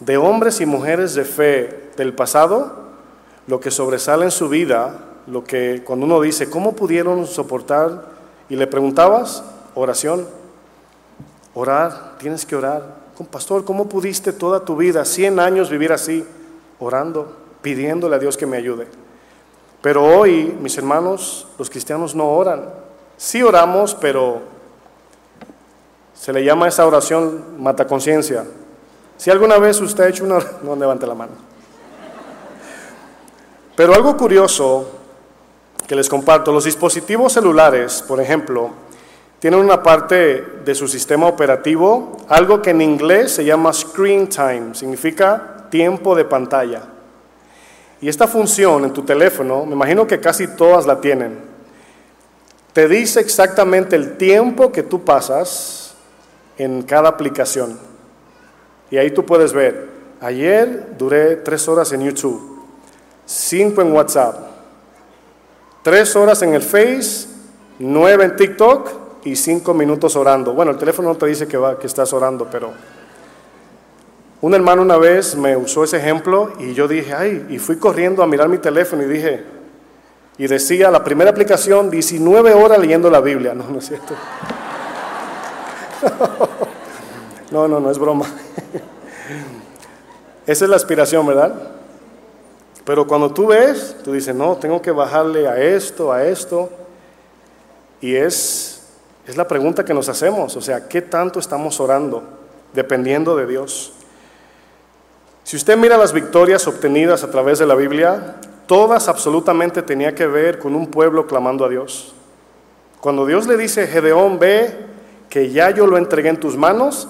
de hombres y mujeres de fe del pasado, lo que sobresale en su vida, lo que cuando uno dice, ¿cómo pudieron soportar? Y le preguntabas, oración, orar, tienes que orar. Pastor, ¿cómo pudiste toda tu vida, 100 años vivir así, orando, pidiéndole a Dios que me ayude? Pero hoy, mis hermanos, los cristianos no oran. Sí oramos, pero se le llama esa oración mata conciencia. Si alguna vez usted ha hecho una... No levante la mano. Pero algo curioso que les comparto, los dispositivos celulares, por ejemplo, tienen una parte de su sistema operativo, algo que en inglés se llama screen time, significa tiempo de pantalla. Y esta función en tu teléfono, me imagino que casi todas la tienen, te dice exactamente el tiempo que tú pasas en cada aplicación. Y ahí tú puedes ver, ayer duré tres horas en YouTube, cinco en WhatsApp, tres horas en el Face, nueve en TikTok y cinco minutos orando. Bueno, el teléfono no te dice que, va, que estás orando, pero un hermano una vez me usó ese ejemplo y yo dije, ay, y fui corriendo a mirar mi teléfono y dije, y decía, la primera aplicación, 19 horas leyendo la Biblia. No, no es cierto. No, no, no es broma. Esa es la aspiración, ¿verdad? Pero cuando tú ves, tú dices, no, tengo que bajarle a esto, a esto. Y es, es la pregunta que nos hacemos, o sea, ¿qué tanto estamos orando dependiendo de Dios? Si usted mira las victorias obtenidas a través de la Biblia, todas absolutamente tenía que ver con un pueblo clamando a Dios. Cuando Dios le dice, Gedeón, ve que ya yo lo entregué en tus manos,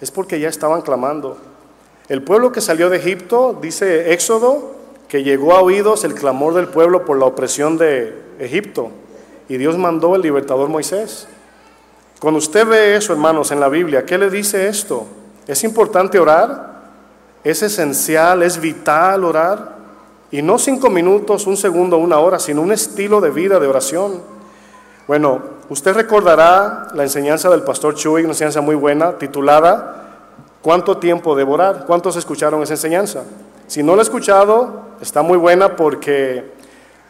es porque ya estaban clamando. El pueblo que salió de Egipto, dice Éxodo, que llegó a oídos el clamor del pueblo por la opresión de Egipto. Y Dios mandó el libertador Moisés. Cuando usted ve eso, hermanos, en la Biblia, ¿qué le dice esto? ¿Es importante orar? ¿Es esencial? ¿Es vital orar? Y no cinco minutos, un segundo, una hora, sino un estilo de vida de oración. Bueno, usted recordará la enseñanza del pastor Chuy, una enseñanza muy buena, titulada ¿Cuánto tiempo devorar? ¿Cuántos escucharon esa enseñanza? Si no la he escuchado, está muy buena porque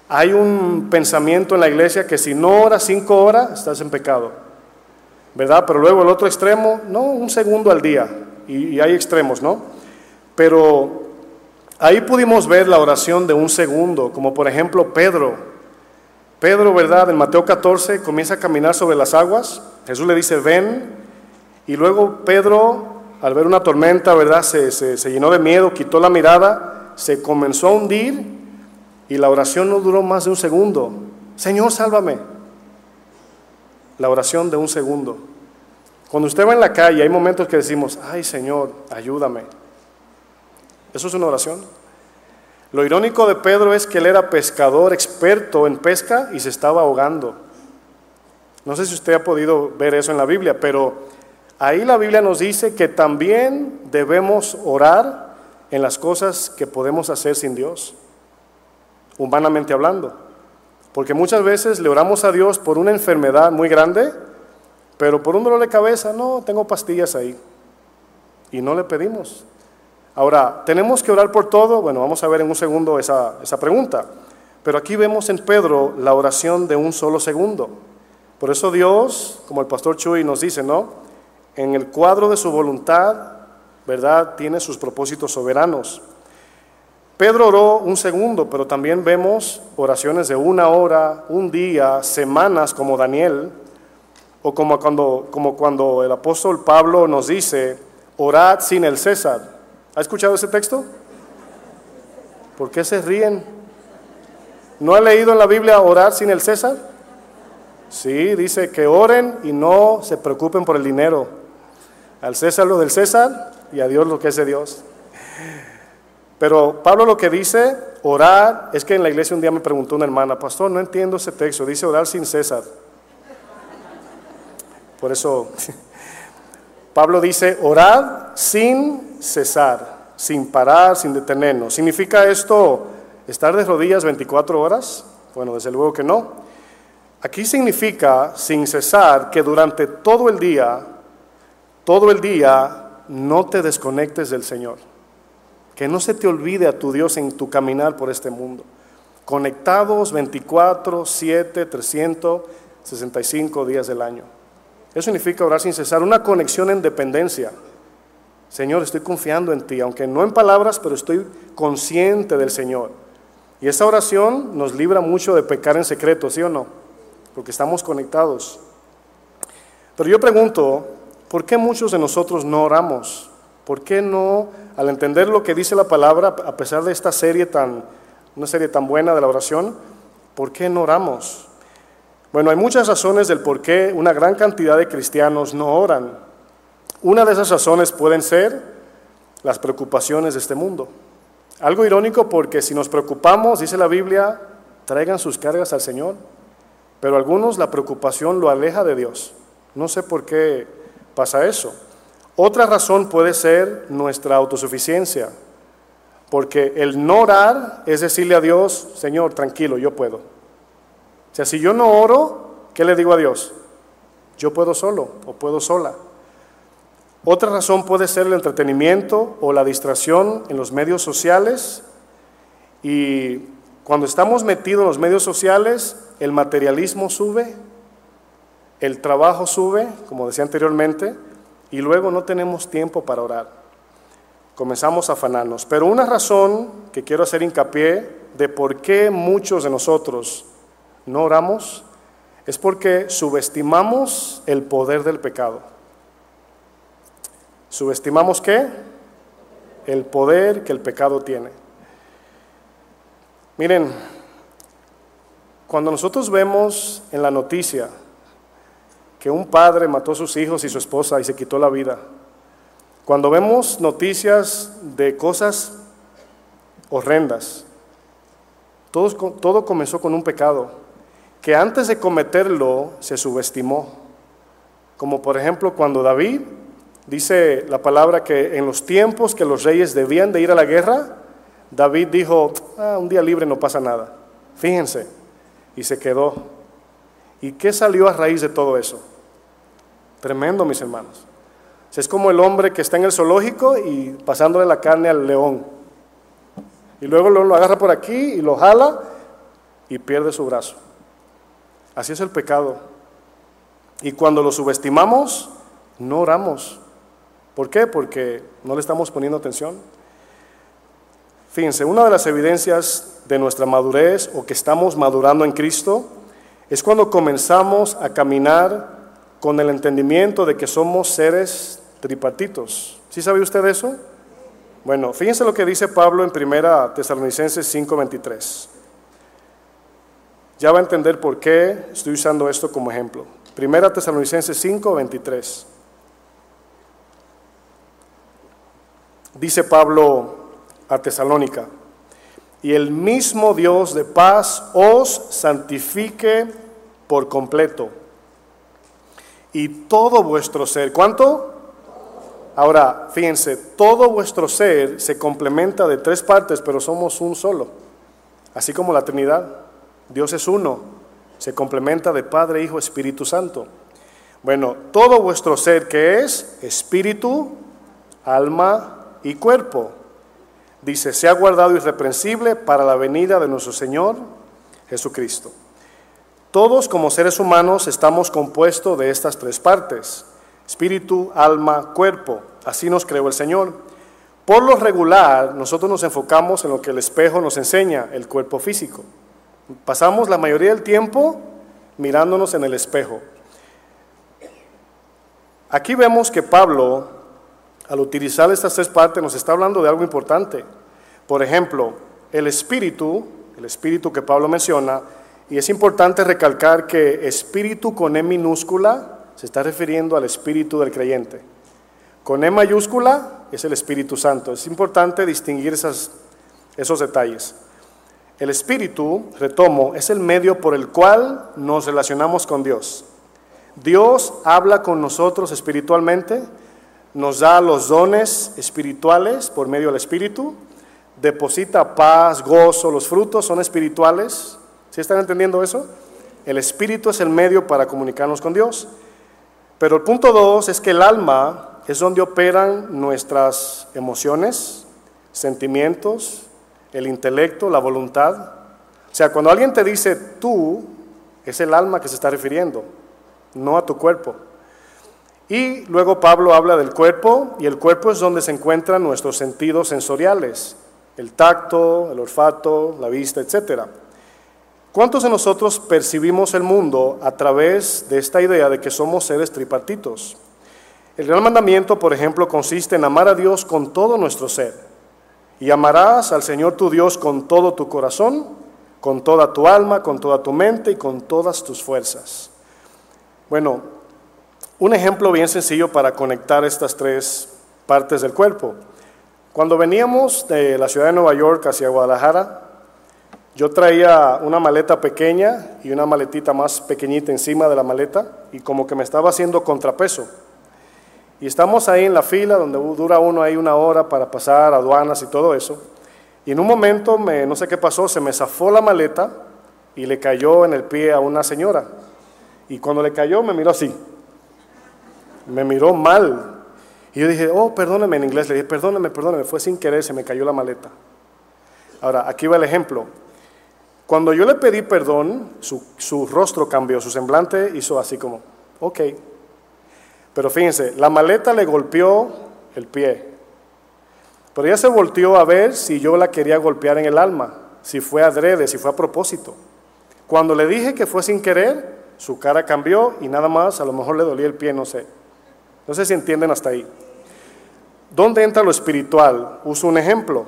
hay un pensamiento en la iglesia que si no oras cinco horas, estás en pecado. ¿Verdad? Pero luego el otro extremo, no, un segundo al día. Y hay extremos, ¿no? Pero ahí pudimos ver la oración de un segundo, como por ejemplo Pedro Pedro, ¿verdad? En Mateo 14 comienza a caminar sobre las aguas. Jesús le dice, ven. Y luego Pedro, al ver una tormenta, ¿verdad? Se, se, llenó de miedo, quitó la mirada, se comenzó a hundir y la oración no duró más de un segundo. Señor, sálvame. la oración de un segundo. Cuando usted va en la calle, hay momentos que decimos, ay Señor, ayúdame. Eso es una oración. Lo irónico de Pedro es que él era pescador experto en pesca y se estaba ahogando. No sé si usted ha podido ver eso en la Biblia, pero ahí la Biblia nos dice que también debemos orar en las cosas que podemos hacer sin Dios, humanamente hablando. Porque muchas veces le oramos a Dios por una enfermedad muy grande pero por un dolor de cabeza, no, tengo pastillas ahí. Y no le pedimos. Ahora, ¿tenemos que orar por todo? Bueno, vamos a ver en un segundo esa, esa pregunta. Pero aquí vemos en Pedro la oración de un solo segundo. Por eso Dios, como el pastor Chuy nos dice, ¿no? En el cuadro de su voluntad, ¿verdad? Tiene sus propósitos soberanos. Pedro oró un segundo, pero también vemos oraciones de una hora, un día, semanas como Daniel, o como cuando, como cuando el apóstol Pablo nos dice, orad sin el César. ¿Ha escuchado ese texto? ¿Por qué se ríen? ¿No ha leído en la Biblia orar sin el César? Sí, dice que oren y no se preocupen por el dinero. Al César lo del César y a Dios lo que es de Dios. Pero Pablo lo que dice, orar, es que en la iglesia un día me preguntó una hermana, pastor, no entiendo ese texto, dice orar sin César. Por eso Pablo dice, orad sin cesar, sin parar, sin detenernos. ¿Significa esto estar de rodillas 24 horas? Bueno, desde luego que no. Aquí significa sin cesar que durante todo el día, todo el día, no te desconectes del Señor. Que no se te olvide a tu Dios en tu caminar por este mundo. Conectados 24, 7, 365 días del año. Eso significa orar sin cesar, una conexión en dependencia. Señor, estoy confiando en ti, aunque no en palabras, pero estoy consciente del Señor. Y esa oración nos libra mucho de pecar en secreto, ¿sí o no? Porque estamos conectados. Pero yo pregunto, ¿por qué muchos de nosotros no oramos? ¿Por qué no, al entender lo que dice la palabra, a pesar de esta serie tan, una serie tan buena de la oración, ¿por qué no oramos? Bueno, hay muchas razones del por qué una gran cantidad de cristianos no oran. Una de esas razones pueden ser las preocupaciones de este mundo. Algo irónico porque si nos preocupamos, dice la Biblia, traigan sus cargas al Señor, pero algunos la preocupación lo aleja de Dios. No sé por qué pasa eso. Otra razón puede ser nuestra autosuficiencia, porque el no orar es decirle a Dios, Señor, tranquilo, yo puedo. O sea, si yo no oro, ¿qué le digo a Dios? Yo puedo solo o puedo sola. Otra razón puede ser el entretenimiento o la distracción en los medios sociales. Y cuando estamos metidos en los medios sociales, el materialismo sube, el trabajo sube, como decía anteriormente, y luego no tenemos tiempo para orar. Comenzamos a afanarnos. Pero una razón que quiero hacer hincapié de por qué muchos de nosotros no oramos es porque subestimamos el poder del pecado. ¿Subestimamos qué? El poder que el pecado tiene. Miren, cuando nosotros vemos en la noticia que un padre mató a sus hijos y su esposa y se quitó la vida, cuando vemos noticias de cosas horrendas, todo, todo comenzó con un pecado que antes de cometerlo se subestimó. Como por ejemplo cuando David dice la palabra que en los tiempos que los reyes debían de ir a la guerra, David dijo, ah, un día libre no pasa nada. Fíjense, y se quedó. ¿Y qué salió a raíz de todo eso? Tremendo, mis hermanos. Es como el hombre que está en el zoológico y pasándole la carne al león. Y luego lo, lo agarra por aquí y lo jala y pierde su brazo. Así es el pecado. Y cuando lo subestimamos, no oramos. ¿Por qué? Porque no le estamos poniendo atención. Fíjense, una de las evidencias de nuestra madurez o que estamos madurando en Cristo es cuando comenzamos a caminar con el entendimiento de que somos seres tripartitos. ¿Sí sabe usted eso? Bueno, fíjense lo que dice Pablo en 1 Tesalonicenses 5:23. Ya va a entender por qué estoy usando esto como ejemplo. Primera Tesalonicenses 5, Dice Pablo a Tesalónica, y el mismo Dios de paz os santifique por completo. Y todo vuestro ser, ¿cuánto? Ahora, fíjense, todo vuestro ser se complementa de tres partes, pero somos un solo. Así como la Trinidad, Dios es uno, se complementa de Padre, Hijo, Espíritu Santo. Bueno, todo vuestro ser que es espíritu, alma y cuerpo. Dice, se ha guardado irreprensible para la venida de nuestro Señor Jesucristo. Todos como seres humanos estamos compuestos de estas tres partes, espíritu, alma, cuerpo. Así nos creó el Señor. Por lo regular, nosotros nos enfocamos en lo que el espejo nos enseña, el cuerpo físico. Pasamos la mayoría del tiempo mirándonos en el espejo. Aquí vemos que Pablo, al utilizar estas tres partes, nos está hablando de algo importante. Por ejemplo, el espíritu, el espíritu que Pablo menciona, y es importante recalcar que espíritu con E minúscula se está refiriendo al espíritu del creyente. Con E mayúscula es el Espíritu Santo. Es importante distinguir esas, esos detalles. El Espíritu, retomo, es el medio por el cual nos relacionamos con Dios. Dios habla con nosotros espiritualmente, nos da los dones espirituales por medio del Espíritu, deposita paz, gozo, los frutos son espirituales. ¿Sí están entendiendo eso? El Espíritu es el medio para comunicarnos con Dios. Pero el punto dos es que el alma es donde operan nuestras emociones, sentimientos, el intelecto, la voluntad. O sea, cuando alguien te dice tú, es el alma que se está refiriendo no a tu cuerpo. Y luego Pablo habla del cuerpo, y el cuerpo es donde se encuentran nuestros sentidos sensoriales, el tacto, el olfato, la vista, etc. ¿Cuántos de nosotros percibimos el mundo a través de esta idea de que somos seres tripartitos? El gran mandamiento, por ejemplo, consiste en amar a Dios con todo nuestro ser. Y amarás al Señor tu Dios con todo tu corazón, con toda tu alma, con toda tu mente y con todas tus fuerzas. Bueno, un ejemplo bien sencillo para conectar estas tres partes del cuerpo. Cuando veníamos de la ciudad de Nueva York hacia Guadalajara, yo traía una maleta pequeña y una maletita más pequeñita encima de la maleta y como que me estaba haciendo contrapeso. Y estamos ahí en la fila donde dura uno ahí una hora para pasar aduanas y todo eso. Y en un momento, me, no sé qué pasó, se me zafó la maleta y le cayó en el pie a una señora. Y cuando le cayó me miró así. Me miró mal. Y yo dije, oh, perdóneme en inglés. Le dije, perdóneme, perdóneme. Fue sin querer, se me cayó la maleta. Ahora, aquí va el ejemplo. Cuando yo le pedí perdón, su, su rostro cambió, su semblante hizo así como, ok. Pero fíjense, la maleta le golpeó el pie. Pero ella se volteó a ver si yo la quería golpear en el alma, si fue adrede, si fue a propósito. Cuando le dije que fue sin querer, su cara cambió y nada más, a lo mejor le dolía el pie, no sé. No sé si entienden hasta ahí. ¿Dónde entra lo espiritual? Uso un ejemplo.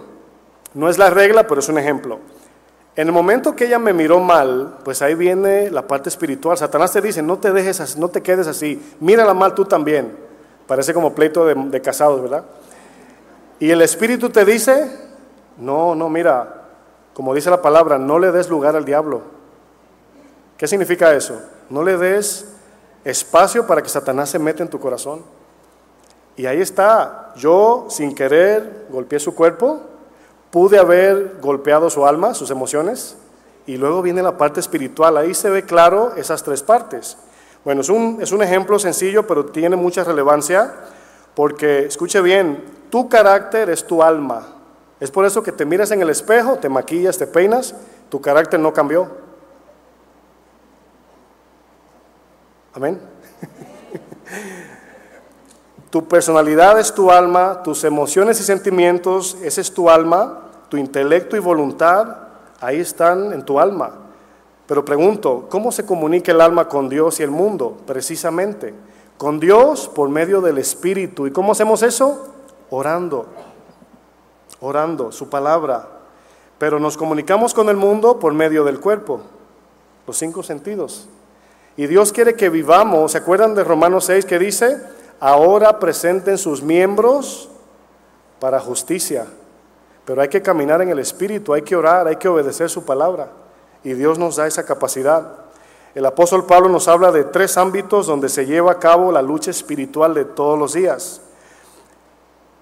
No es la regla, pero es un ejemplo. En el momento que ella me miró mal, pues ahí viene la parte espiritual. Satanás te dice, no te dejes así, no te quedes así, mírala mal tú también. Parece como pleito de, de casados, ¿verdad? Y el espíritu te dice, no, no, mira, como dice la palabra, no le des lugar al diablo. ¿Qué significa eso? No le des espacio para que Satanás se meta en tu corazón. Y ahí está, yo sin querer golpeé su cuerpo, pude haber golpeado su alma, sus emociones, y luego viene la parte espiritual. Ahí se ve claro esas tres partes. Bueno, es un, es un ejemplo sencillo, pero tiene mucha relevancia, porque, escuche bien, tu carácter es tu alma. Es por eso que te miras en el espejo, te maquillas, te peinas, tu carácter no cambió. Amén. tu personalidad es tu alma, tus emociones y sentimientos, ese es tu alma, tu intelecto y voluntad, ahí están en tu alma. Pero pregunto, ¿cómo se comunica el alma con Dios y el mundo? Precisamente, con Dios por medio del Espíritu. ¿Y cómo hacemos eso? Orando, orando su palabra. Pero nos comunicamos con el mundo por medio del cuerpo, los cinco sentidos. Y Dios quiere que vivamos, ¿se acuerdan de Romanos 6 que dice? Ahora presenten sus miembros para justicia. Pero hay que caminar en el Espíritu, hay que orar, hay que obedecer su palabra. Y Dios nos da esa capacidad. El apóstol Pablo nos habla de tres ámbitos donde se lleva a cabo la lucha espiritual de todos los días.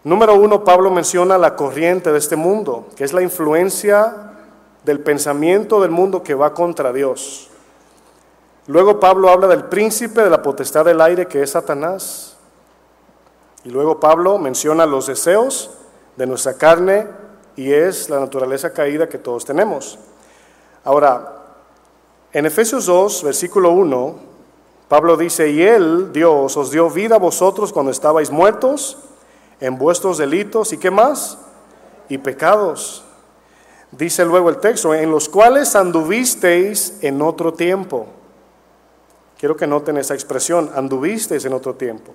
Número uno, Pablo menciona la corriente de este mundo, que es la influencia del pensamiento del mundo que va contra Dios. Luego Pablo habla del príncipe de la potestad del aire, que es Satanás. Y luego Pablo menciona los deseos de nuestra carne y es la naturaleza caída que todos tenemos. Ahora, en Efesios 2, versículo 1, Pablo dice, y Él, Dios, os dio vida a vosotros cuando estabais muertos en vuestros delitos y qué más? Y pecados. Dice luego el texto, en los cuales anduvisteis en otro tiempo. Quiero que noten esa expresión, anduvisteis en otro tiempo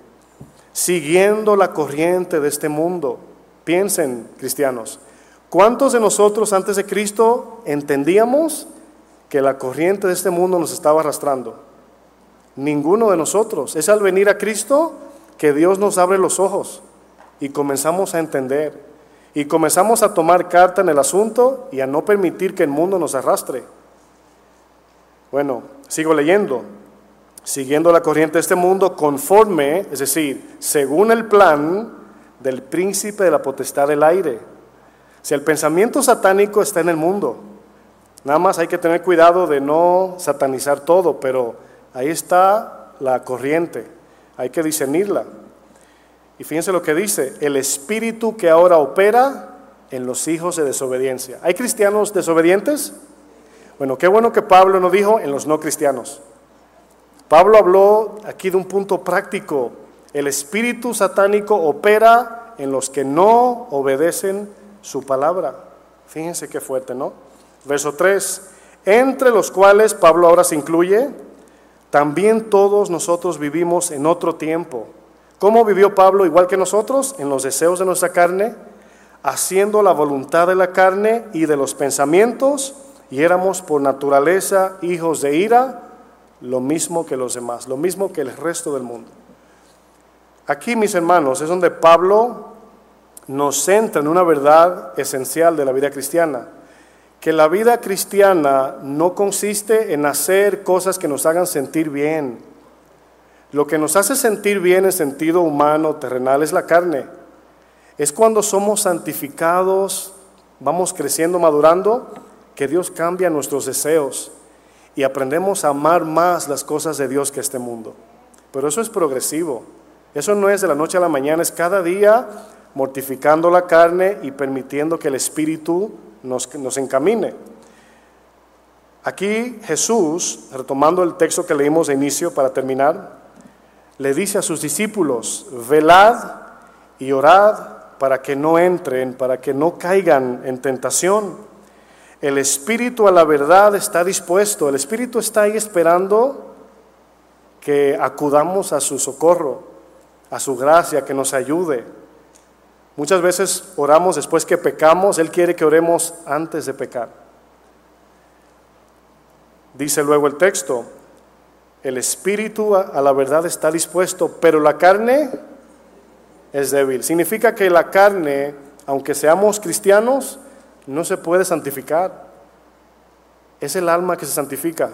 siguiendo la corriente de este mundo. Piensen, cristianos, ¿cuántos de nosotros antes de Cristo entendíamos que la corriente de este mundo nos estaba arrastrando? Ninguno de nosotros. Es al venir a Cristo que Dios nos abre los ojos y comenzamos a entender y comenzamos a tomar carta en el asunto y a no permitir que el mundo nos arrastre. Bueno, sigo leyendo siguiendo la corriente de este mundo, conforme, es decir, según el plan del príncipe de la potestad del aire. Si el pensamiento satánico está en el mundo, nada más hay que tener cuidado de no satanizar todo, pero ahí está la corriente, hay que discernirla. Y fíjense lo que dice, el espíritu que ahora opera en los hijos de desobediencia. ¿Hay cristianos desobedientes? Bueno, qué bueno que Pablo no dijo en los no cristianos. Pablo habló aquí de un punto práctico. El espíritu satánico opera en los que no obedecen su palabra. Fíjense qué fuerte, ¿no? Verso 3. Entre los cuales Pablo ahora se incluye, también todos nosotros vivimos en otro tiempo. ¿Cómo vivió Pablo igual que nosotros? En los deseos de nuestra carne, haciendo la voluntad de la carne y de los pensamientos, y éramos por naturaleza hijos de ira lo mismo que los demás, lo mismo que el resto del mundo. Aquí, mis hermanos, es donde Pablo nos centra en una verdad esencial de la vida cristiana, que la vida cristiana no consiste en hacer cosas que nos hagan sentir bien. Lo que nos hace sentir bien en sentido humano, terrenal, es la carne. Es cuando somos santificados, vamos creciendo, madurando, que Dios cambia nuestros deseos y aprendemos a amar más las cosas de Dios que este mundo. Pero eso es progresivo. Eso no es de la noche a la mañana, es cada día mortificando la carne y permitiendo que el Espíritu nos, nos encamine. Aquí Jesús, retomando el texto que leímos de inicio para terminar, le dice a sus discípulos, velad y orad para que no entren, para que no caigan en tentación. El espíritu a la verdad está dispuesto, el espíritu está ahí esperando que acudamos a su socorro, a su gracia, que nos ayude. Muchas veces oramos después que pecamos, Él quiere que oremos antes de pecar. Dice luego el texto, el espíritu a la verdad está dispuesto, pero la carne es débil. Significa que la carne, aunque seamos cristianos, no se puede santificar. Es el alma que se santifica.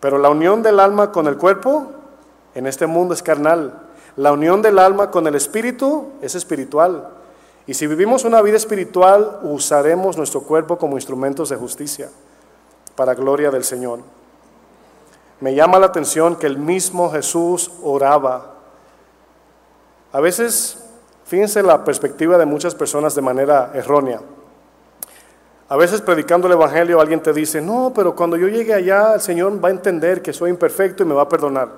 Pero la unión del alma con el cuerpo en este mundo es carnal. La unión del alma con el espíritu es espiritual. Y si vivimos una vida espiritual, usaremos nuestro cuerpo como instrumentos de justicia para gloria del Señor. Me llama la atención que el mismo Jesús oraba. A veces, fíjense la perspectiva de muchas personas de manera errónea. A veces predicando el Evangelio alguien te dice, no, pero cuando yo llegue allá el Señor va a entender que soy imperfecto y me va a perdonar.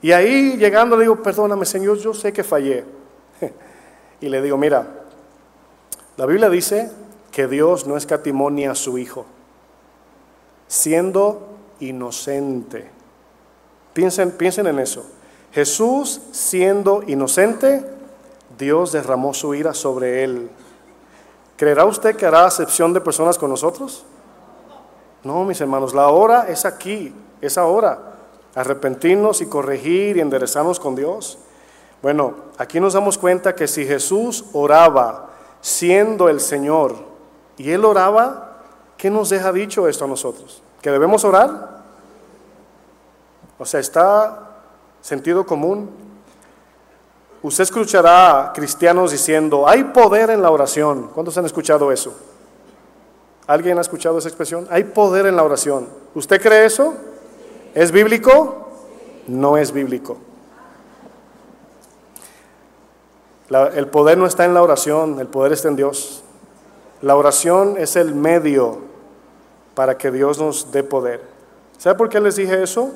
Y ahí llegando le digo, perdóname Señor, yo sé que fallé. y le digo, mira, la Biblia dice que Dios no escatimó ni a su Hijo, siendo inocente. Piensen, piensen en eso. Jesús siendo inocente, Dios derramó su ira sobre él. ¿Creerá usted que hará acepción de personas con nosotros? No, mis hermanos, la hora es aquí, es ahora. Arrepentirnos y corregir y enderezarnos con Dios. Bueno, aquí nos damos cuenta que si Jesús oraba siendo el Señor y Él oraba, ¿qué nos deja dicho esto a nosotros? ¿Que debemos orar? O sea, está sentido común. Usted escuchará a cristianos diciendo, hay poder en la oración. ¿Cuántos han escuchado eso? ¿Alguien ha escuchado esa expresión? Hay poder en la oración. ¿Usted cree eso? ¿Es bíblico? No es bíblico. el poder no está en la oración, el poder está en Dios. La oración es el medio para que Dios nos dé poder. ¿Sabe por qué les dije eso?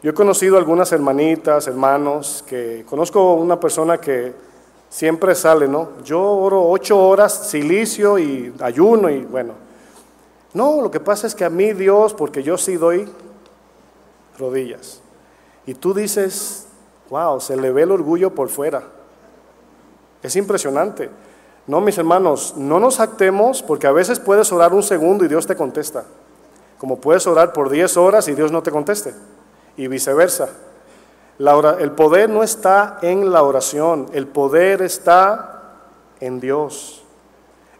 Yo he conocido algunas hermanitas, hermanos, que conozco una persona que siempre sale, ¿no? Yo oro ocho horas, silicio y ayuno y bueno. No, lo que pasa es que a mí Dios, porque yo sí doy rodillas. Y tú dices, wow, se le ve el orgullo por fuera. Es impresionante. No, mis hermanos, no nos actemos porque a veces puedes orar un segundo y Dios te contesta. Como puedes orar por diez horas y Dios no te conteste y viceversa. el poder no está en la oración, el poder está en Dios.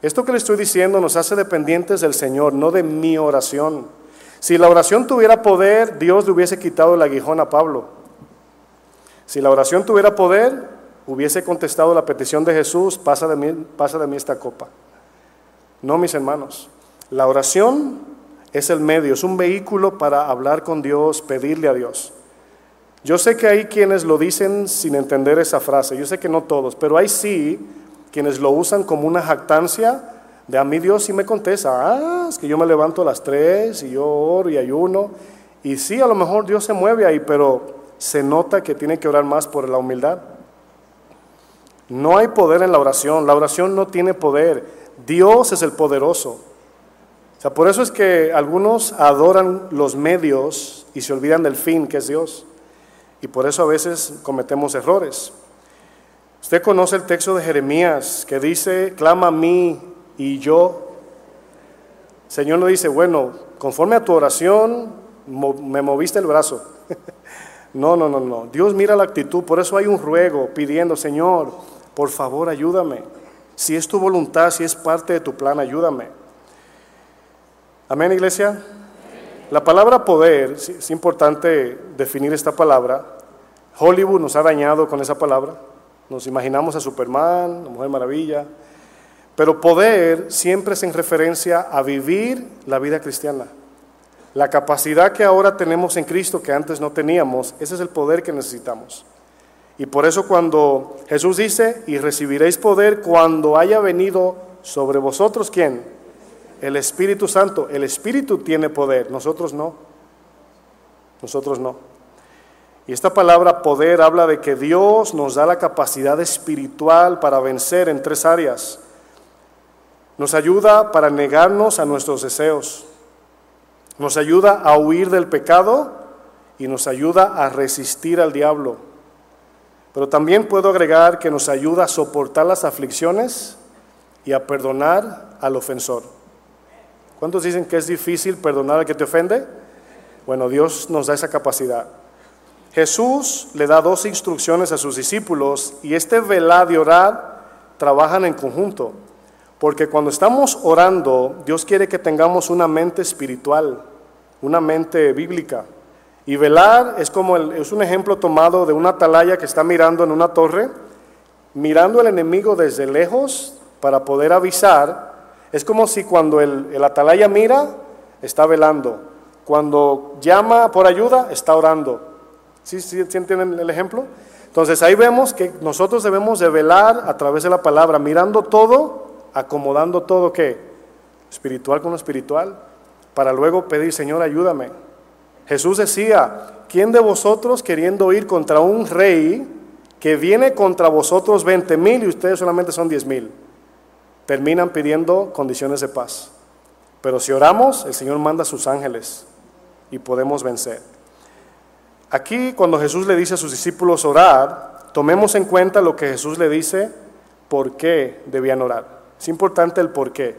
Esto que le estoy diciendo nos hace dependientes del Señor, no de mi oración. Si la oración tuviera poder, Dios le hubiese quitado el aguijón a Pablo. Si la oración tuviera poder, hubiese contestado la petición de Jesús, pasa de mí, pasa de mí esta copa. No, mis hermanos. La oración es el medio, es un vehículo para hablar con Dios, pedirle a Dios. Yo sé que hay quienes lo dicen sin entender esa frase, yo sé que no todos, pero hay sí quienes lo usan como una jactancia de a mí Dios sí me contesta, ah, es que yo me levanto a las tres y yo oro y ayuno, y sí, a lo mejor Dios se mueve ahí, pero se nota que tiene que orar más por la humildad. No hay poder en la oración, la oración no tiene poder, Dios es el poderoso. O sea, por eso es que algunos adoran los medios y se olvidan del fin que es Dios. Y por eso a veces cometemos errores. Usted conoce el texto de Jeremías que dice, clama a mí y yo. Señor no dice, bueno, conforme a tu oración me moviste el brazo. no, no, no, no. Dios mira la actitud, por eso hay un ruego pidiendo, Señor, por favor ayúdame. Si es tu voluntad, si es parte de tu plan, ayúdame. Amén, iglesia. La palabra poder, es importante definir esta palabra. Hollywood nos ha dañado con esa palabra. Nos imaginamos a Superman, a Mujer Maravilla. Pero poder siempre es en referencia a vivir la vida cristiana. La capacidad que ahora tenemos en Cristo que antes no teníamos, ese es el poder que necesitamos. Y por eso cuando Jesús dice, y recibiréis poder cuando haya venido sobre vosotros, ¿quién? El Espíritu Santo, el Espíritu tiene poder, nosotros no. Nosotros no. Y esta palabra poder habla de que Dios nos da la capacidad espiritual para vencer en tres áreas. Nos ayuda para negarnos a nuestros deseos. Nos ayuda a huir del pecado y nos ayuda a resistir al diablo. Pero también puedo agregar que nos ayuda a soportar las aflicciones y a perdonar al ofensor. ¿Cuántos dicen que es difícil perdonar al que te ofende? Bueno, Dios nos da esa capacidad. Jesús le da dos instrucciones a sus discípulos y este velar y orar trabajan en conjunto. Porque cuando estamos orando, Dios quiere que tengamos una mente espiritual, una mente bíblica. Y velar es como es un ejemplo tomado de una atalaya que está mirando en una torre, mirando al enemigo desde lejos para poder avisar es como si cuando el, atalaya mira, está velando. Cuando llama por ayuda, está orando. ¿Sí, sí, entienden el ejemplo? Entonces ahí vemos que nosotros debemos de velar a través de la palabra, mirando todo, acomodando todo, ¿qué? Espiritual con lo espiritual, para luego pedir, Señor, ayúdame. Jesús decía, ¿quién de vosotros queriendo ir contra un rey que viene contra vosotros 20 mil y ustedes solamente son 10 mil? Terminan pidiendo condiciones de paz. Pero si oramos, el Señor manda a sus ángeles y podemos vencer. Aquí cuando Jesús le dice a sus discípulos orar, tomemos en cuenta lo que Jesús le dice, por qué debían orar. Es importante el por qué.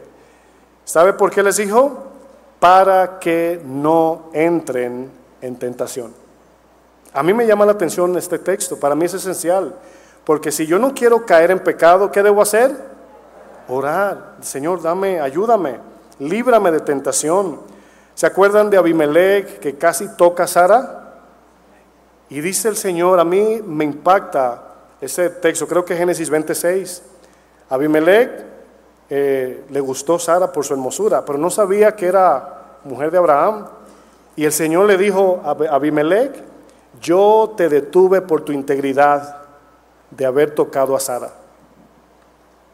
¿Sabe por qué les dijo? para que no entren en tentación. A mí me llama la atención este texto, para mí es esencial, porque si yo no quiero caer en pecado, ¿qué debo hacer? Orar, Señor, dame, ayúdame, líbrame de tentación. ¿Se acuerdan de Abimelech que casi toca a Sara? Y dice el Señor, a mí me impacta ese texto, creo que Génesis 26. Abimelech eh, le gustó Sara por su hermosura, pero no sabía que era mujer de Abraham. Y el Señor le dijo a Abimelech, yo te detuve por tu integridad de haber tocado a Sara.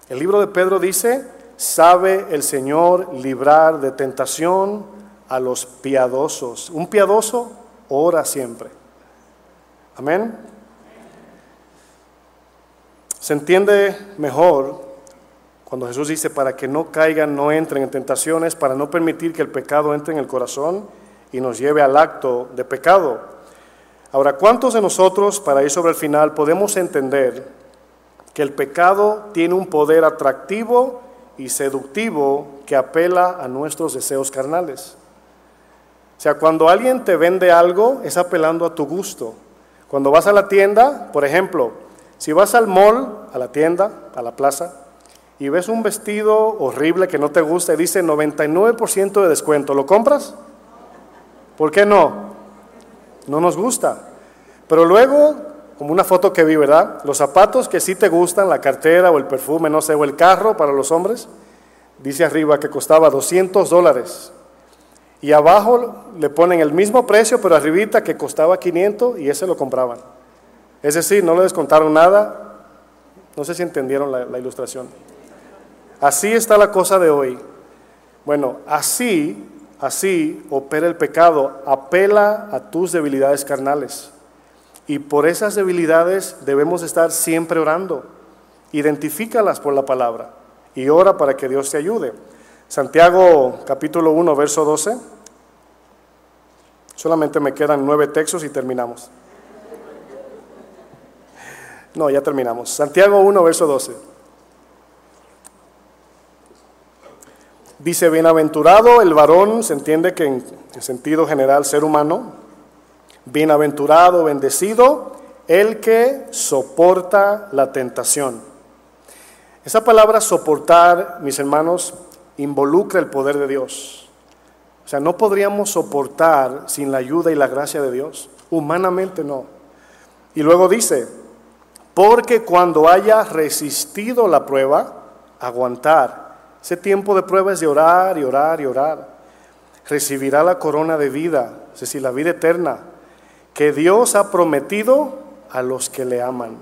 El libro de Pedro dice, sabe el Señor librar de tentación a los piadosos. Un piadoso ora siempre. Amén. Se entiende mejor cuando Jesús dice, para que no caigan, no entren en tentaciones, para no permitir que el pecado entre en el corazón y nos lleve al acto de pecado. Ahora, ¿cuántos de nosotros, para ir sobre el final, podemos entender que el pecado tiene un poder atractivo y seductivo que apela a nuestros deseos carnales? O sea, cuando alguien te vende algo, es apelando a tu gusto. Cuando vas a la tienda, por ejemplo, si vas al mall, a la tienda, a la plaza, y ves un vestido horrible que no te gusta y dice 99% de descuento, ¿lo compras? ¿Por qué no? No nos gusta. Pero luego, como una foto que vi, ¿verdad? Los zapatos que sí te gustan, la cartera o el perfume, no sé, o el carro para los hombres, dice arriba que costaba 200 dólares. Y abajo le ponen el mismo precio, pero arribita que costaba 500 y ese lo compraban. Es decir, no le descontaron nada. No sé si entendieron la, la ilustración. Así está la cosa de hoy. Bueno, así, así opera el pecado, apela a tus debilidades carnales. Y por esas debilidades debemos estar siempre orando. Identifícalas por la palabra y ora para que Dios te ayude. Santiago capítulo 1, verso 12. Solamente me quedan nueve textos y terminamos. No, ya terminamos. Santiago 1, verso 12. Dice, bienaventurado el varón, se entiende que en, sentido general ser humano, bienaventurado, bendecido, el que soporta la tentación. Esa palabra soportar, mis hermanos, involucra el poder de Dios. O sea, no podríamos soportar sin la ayuda y la gracia de Dios. Humanamente no. Y luego dice, porque cuando haya resistido la prueba, aguantar ese tiempo de prueba es de orar y orar y orar. Recibirá la corona de vida, es decir, la vida eterna, que Dios ha prometido a los que le aman.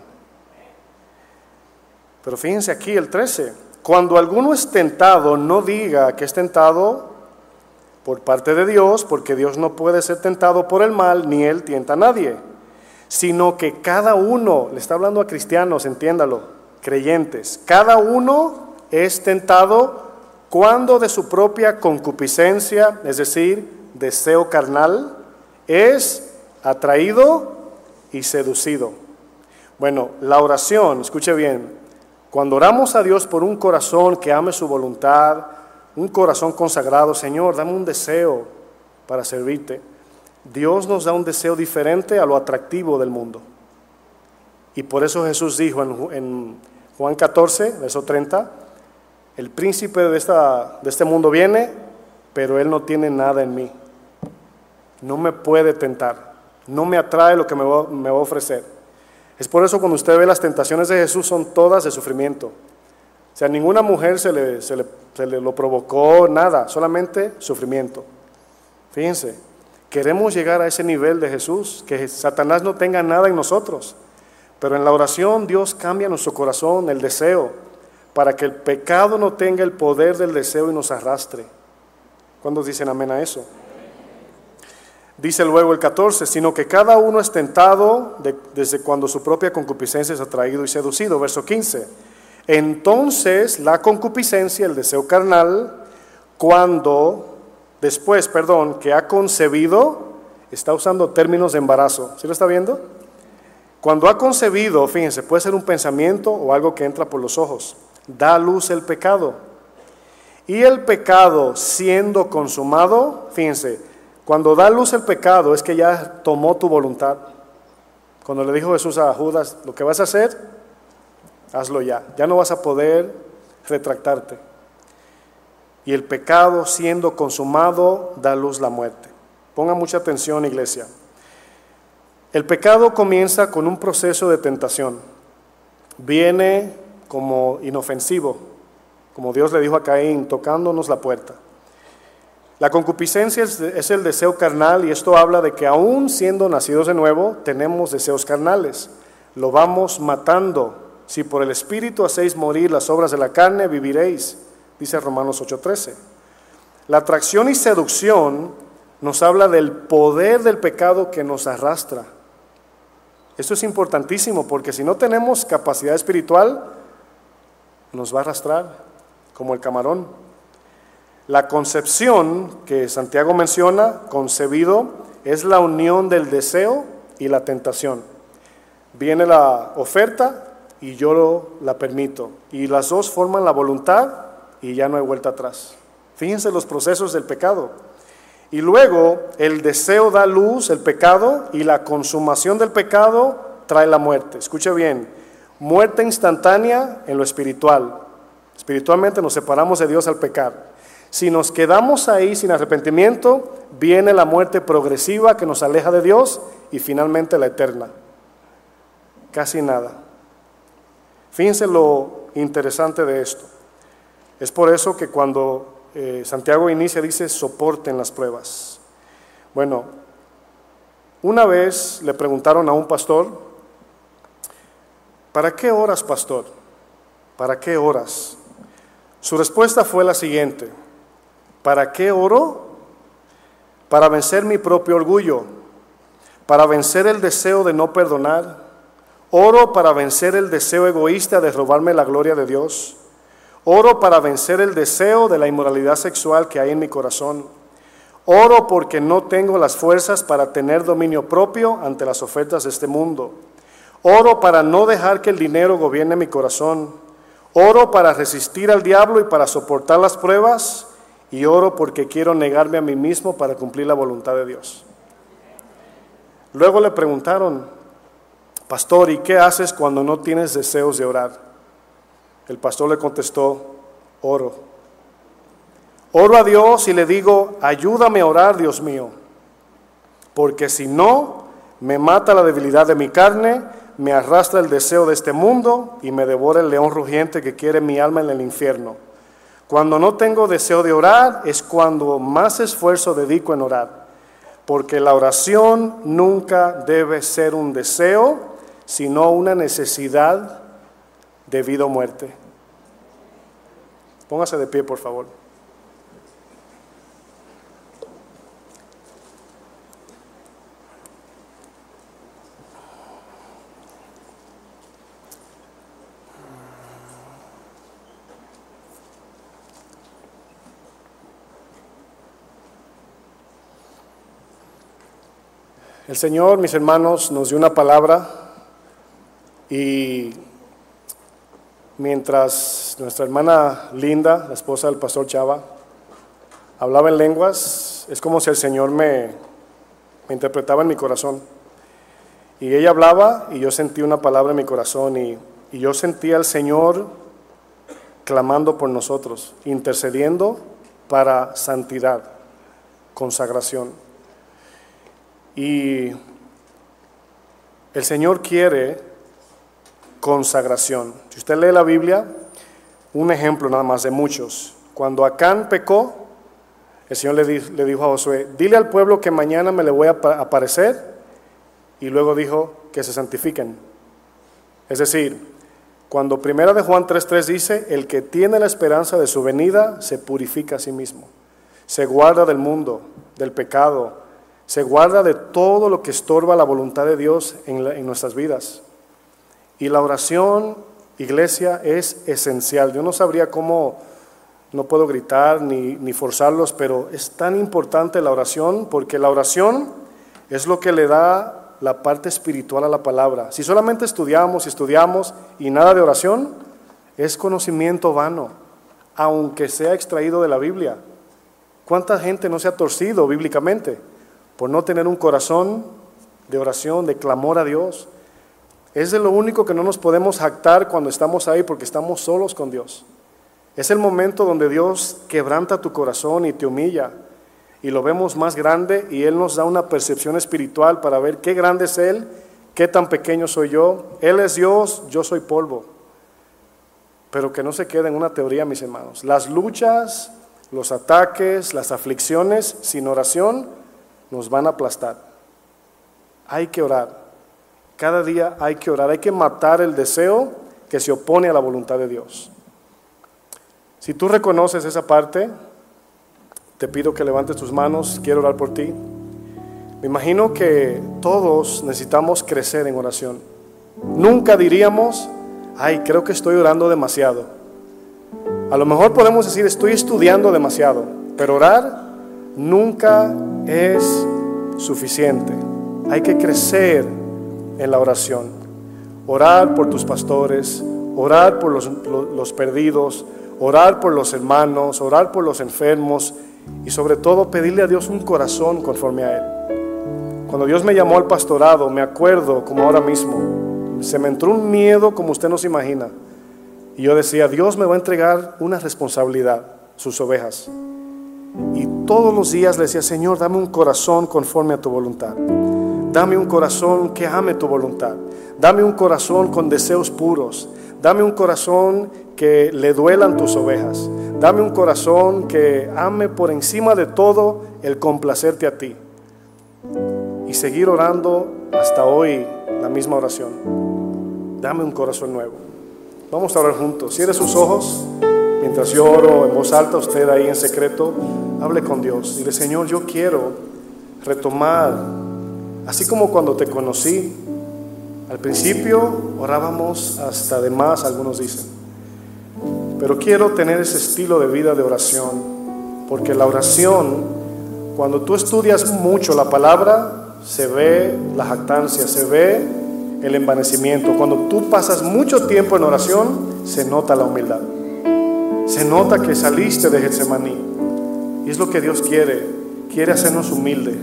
Pero fíjense aquí el 13. Cuando alguno es tentado, no diga que es tentado por parte de Dios, porque Dios no puede ser tentado por el mal, ni Él tienta a nadie, sino que cada uno, le está hablando a cristianos, entiéndalo, creyentes, cada uno es tentado cuando de su propia concupiscencia, es decir, deseo carnal, es atraído y seducido. Bueno, la oración, escuche bien, cuando oramos a Dios por un corazón que ame su voluntad, un corazón consagrado, Señor, dame un deseo para servirte. Dios nos da un deseo diferente a lo atractivo del mundo. Y por eso Jesús dijo en, Juan 14, verso 30, el príncipe de este mundo viene, pero él no tiene nada en mí. No me puede tentar. No me atrae lo que me va, a ofrecer. Es por eso cuando usted ve las tentaciones de Jesús son todas de sufrimiento. O sea, ninguna mujer se le, se le, se le lo provocó, nada, solamente sufrimiento. Fíjense, queremos llegar a ese nivel de Jesús, que Satanás no tenga nada en nosotros. Pero en la oración Dios cambia nuestro corazón, el deseo para que el pecado no tenga el poder del deseo y nos arrastre. ¿Cuántos dicen amén a eso? Dice luego el 14, sino que cada uno es tentado desde cuando su propia concupiscencia es atraído y seducido. Verso 15. Entonces la concupiscencia, el deseo carnal, cuando después, perdón, que ha concebido, está usando términos de embarazo. ¿Sí lo está viendo? Cuando ha concebido, fíjense, puede ser un pensamiento o algo que entra por los ojos da luz el pecado. Y el pecado siendo consumado, fíjense, cuando da luz el pecado es que ya tomó tu voluntad. Cuando le dijo Jesús a Judas, lo que vas a hacer, hazlo ya. Ya no vas a poder retractarte. Y el pecado siendo consumado da luz la muerte. Ponga mucha atención, iglesia. El pecado comienza con un proceso de tentación. Viene como inofensivo, como Dios le dijo a Caín, tocándonos la puerta. La concupiscencia es, el deseo carnal y esto habla de que aún siendo nacidos de nuevo tenemos deseos carnales. Lo vamos matando. Si por el Espíritu hacéis morir las obras de la carne, viviréis, dice Romanos 8:13. La atracción y seducción nos habla del poder del pecado que nos arrastra. Esto es importantísimo porque si no tenemos capacidad espiritual, nos va a arrastrar como el camarón. La concepción que Santiago menciona, concebido, es la unión del deseo y la tentación. Viene la oferta y yo la permito. Y las dos forman la voluntad y ya no hay vuelta atrás. Fíjense los procesos del pecado. Y luego el deseo da luz, el pecado, y la consumación del pecado trae la muerte. Escuche bien, muerte instantánea en lo espiritual. Espiritualmente nos separamos de Dios al pecar. Si nos quedamos ahí sin arrepentimiento, viene la muerte progresiva que nos aleja de Dios y finalmente la eterna. Casi nada. Fíjense lo interesante de esto. Es por eso que cuando eh, Santiago inicia, dice, soporten las pruebas. Bueno, una vez le preguntaron a un pastor, ¿para qué horas, pastor? ¿Para qué horas? Su respuesta fue la siguiente, ¿para qué oro? Para vencer mi propio orgullo, para vencer el deseo de no perdonar, oro para vencer el deseo egoísta de robarme la gloria de Dios Oro para vencer el deseo de la inmoralidad sexual que hay en mi corazón. Oro porque no tengo las fuerzas para tener dominio propio ante las ofertas de este mundo. Oro para no dejar que el dinero gobierne mi corazón. Oro para resistir al diablo y para soportar las pruebas. Y oro porque quiero negarme a mí mismo para cumplir la voluntad de Dios. Luego le preguntaron, pastor, ¿y qué haces cuando no tienes deseos de orar? El pastor le contestó, oro. Oro a Dios y le digo, ayúdame a orar, Dios mío, porque si no, me mata la debilidad de mi carne, me arrastra el deseo de este mundo y me devora el león rugiente que quiere mi alma en el infierno. Cuando no tengo deseo de orar es cuando más esfuerzo dedico en orar, porque la oración nunca debe ser un deseo, sino una necesidad de vida o muerte. Póngase de pie, por favor. El Señor, mis hermanos, nos dio una palabra y mientras nuestra hermana Linda, la esposa del pastor Chava, hablaba en lenguas, es como si el Señor me, interpretaba en mi corazón. Y ella hablaba y yo sentí una palabra en mi corazón y, y yo sentía al Señor clamando por nosotros, intercediendo para santidad, consagración. Y el Señor quiere consagración. Si usted lee la Biblia, un ejemplo nada más de muchos. Cuando Acán pecó, el Señor le, dijo a Josué, dile al pueblo que mañana me le voy a aparecer, y luego dijo que se santifiquen. Es decir, cuando primera de Juan 3.3 dice, el que tiene la esperanza de su venida se purifica a sí mismo, se guarda del mundo, del pecado, se guarda de todo lo que estorba la voluntad de Dios en, nuestras vidas. Y la oración, iglesia, es esencial. Yo no sabría cómo, no puedo gritar ni, ni forzarlos, pero es tan importante la oración porque la oración es lo que le da la parte espiritual a la palabra. Si solamente estudiamos y estudiamos y nada de oración, es conocimiento vano. aunque sea extraído de la Biblia. ¿Cuánta gente no se ha torcido bíblicamente por no tener un corazón de oración, de clamor a Dios? Es de lo único que no nos podemos jactar cuando estamos ahí porque estamos solos con Dios. Es el momento donde Dios quebranta tu corazón y te humilla y lo vemos más grande y Él nos da una percepción espiritual para ver qué grande es Él, qué tan pequeño soy yo. Él es Dios, yo soy polvo. Pero que no se quede en una teoría, mis hermanos. Las luchas, los ataques, las aflicciones sin oración nos van a aplastar. Hay que orar. Cada día hay que orar, hay que matar el deseo que se opone a la voluntad de Dios. Si tú reconoces esa parte, te pido que levantes tus manos, quiero orar por ti. Me imagino que todos necesitamos crecer en oración. Nunca diríamos, ay, creo que estoy orando demasiado. A lo mejor podemos decir, estoy estudiando demasiado, pero orar nunca es suficiente. Hay que crecer en la oración. Orar por tus pastores, orar por los, los, perdidos, orar por los hermanos, orar por los enfermos y sobre todo pedirle a Dios un corazón conforme a Él. Cuando Dios me llamó al pastorado, me acuerdo como ahora mismo, se me entró un miedo como usted no se imagina. Y yo decía, Dios me va a entregar una responsabilidad, sus ovejas. Y todos los días le decía, Señor, dame un corazón conforme a tu voluntad. Dame un corazón que ame tu voluntad. Dame un corazón con deseos puros. Dame un corazón que le duelan tus ovejas. Dame un corazón que ame por encima de todo el complacerte a ti. Y seguir orando hasta hoy la misma oración. Dame un corazón nuevo. Vamos a orar juntos. Cierre sus ojos mientras yo oro en voz alta. Usted ahí en secreto, hable con Dios. Dile, Señor, yo quiero retomar Así como cuando te conocí, al principio orábamos hasta de más, algunos dicen. Pero quiero tener ese estilo de vida de oración, porque la oración, cuando tú estudias mucho la palabra, se ve la jactancia, se ve el envanecimiento. Cuando tú pasas mucho tiempo en oración, se nota la humildad. Se nota que saliste de Getsemaní. Y es lo que Dios quiere. Quiere hacernos humildes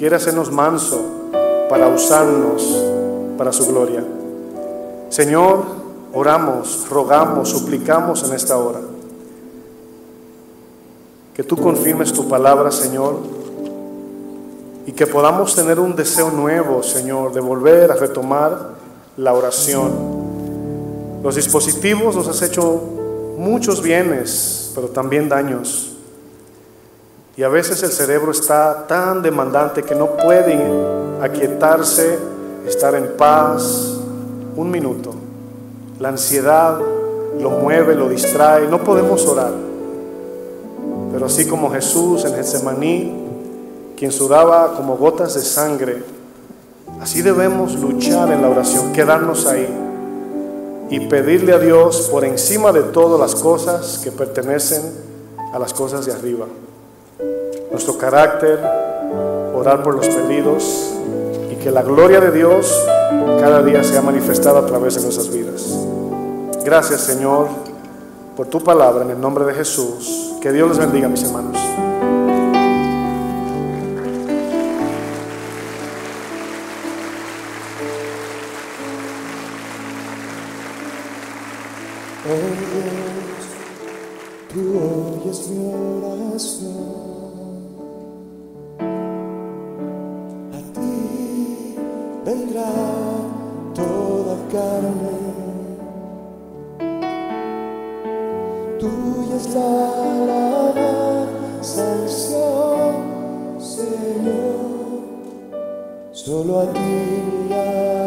quiere hacernos manso para usarnos para su gloria. Señor, oramos, rogamos, suplicamos en esta hora. Que tú confirmes tu palabra, Señor, y que podamos tener un deseo nuevo, Señor, de volver a retomar la oración. Los dispositivos nos has hecho muchos bienes, pero también daños. Y a veces el cerebro está tan demandante que no puede aquietarse, estar en paz un minuto. La ansiedad lo mueve, lo distrae, no podemos orar. Pero así como Jesús en Getsemaní, quien sudaba como gotas de sangre, así debemos luchar en la oración, quedarnos ahí y pedirle a Dios por encima de todas las cosas que pertenecen a las cosas de arriba nuestro carácter, orar por los perdidos y que la gloria de Dios cada día sea manifestada a través de nuestras vidas. Gracias Señor por tu palabra en el nombre de Jesús. Que Dios les bendiga mis hermanos. Dios, tú oyes mi oración. A ti vendrá toda carne. Tuya es la alabanza, Señor, solo a ti.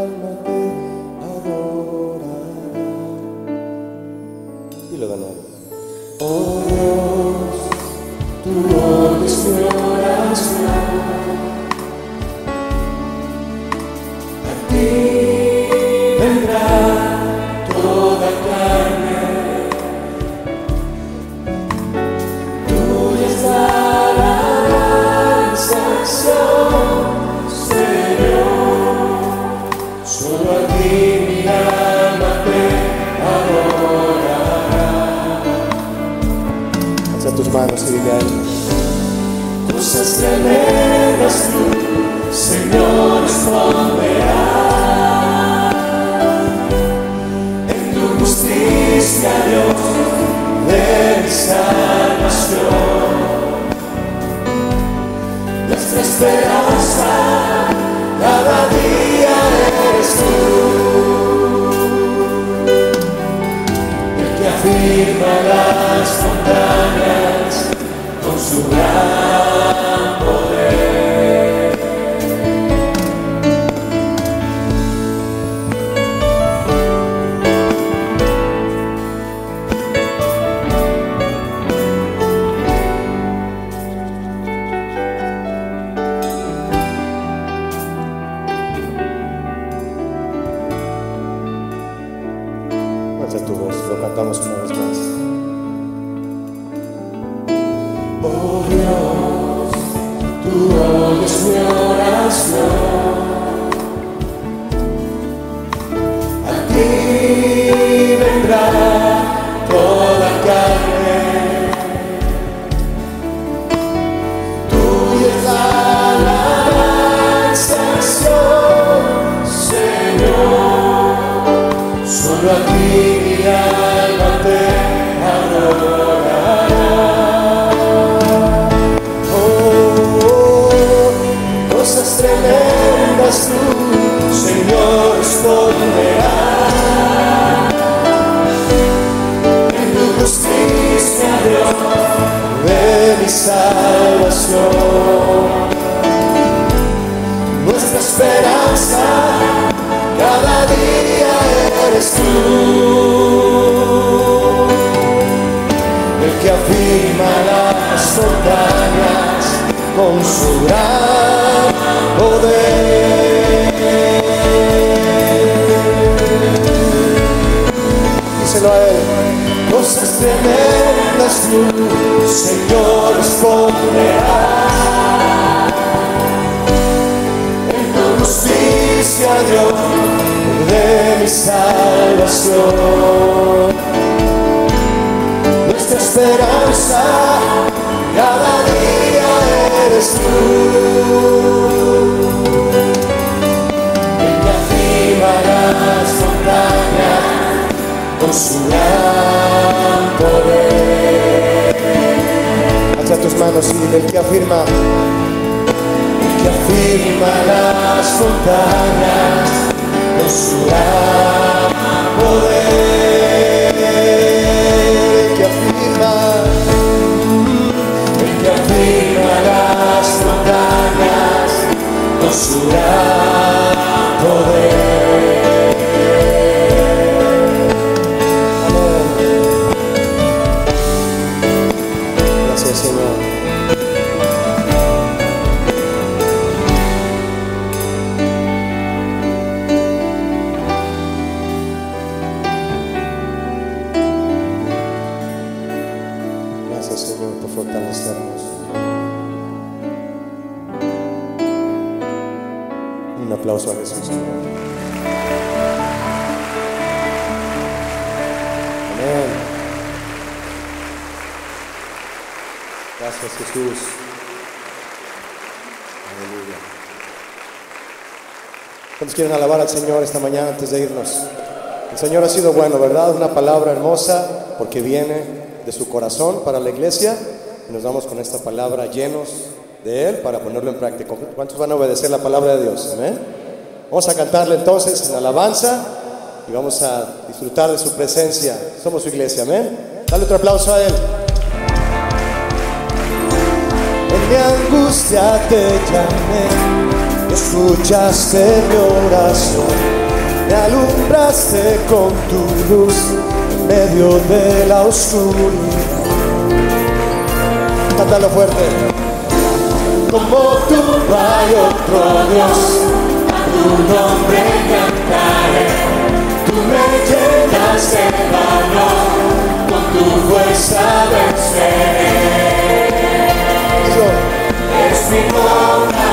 Señor esta mañana antes de irnos? El Señor ha sido bueno, ¿verdad? Una palabra hermosa porque viene de su corazón para la iglesia y nos vamos con esta palabra llenos de Él para ponerlo en práctica. ¿Cuántos van a obedecer la palabra de Dios? Amén. Vamos a cantarle entonces en alabanza y vamos a disfrutar de su presencia. Somos su iglesia, amén. Dale otro aplauso a Él. En mi angustia te llamé, escuchaste mi oración, me alumbraste con tu luz en medio de la oscuridad. Cántalo fuerte. Como tú hay otro Dios, a tu nombre cantaré. Tú me llenas de valor, con tu fuerza venceré. Es mi roca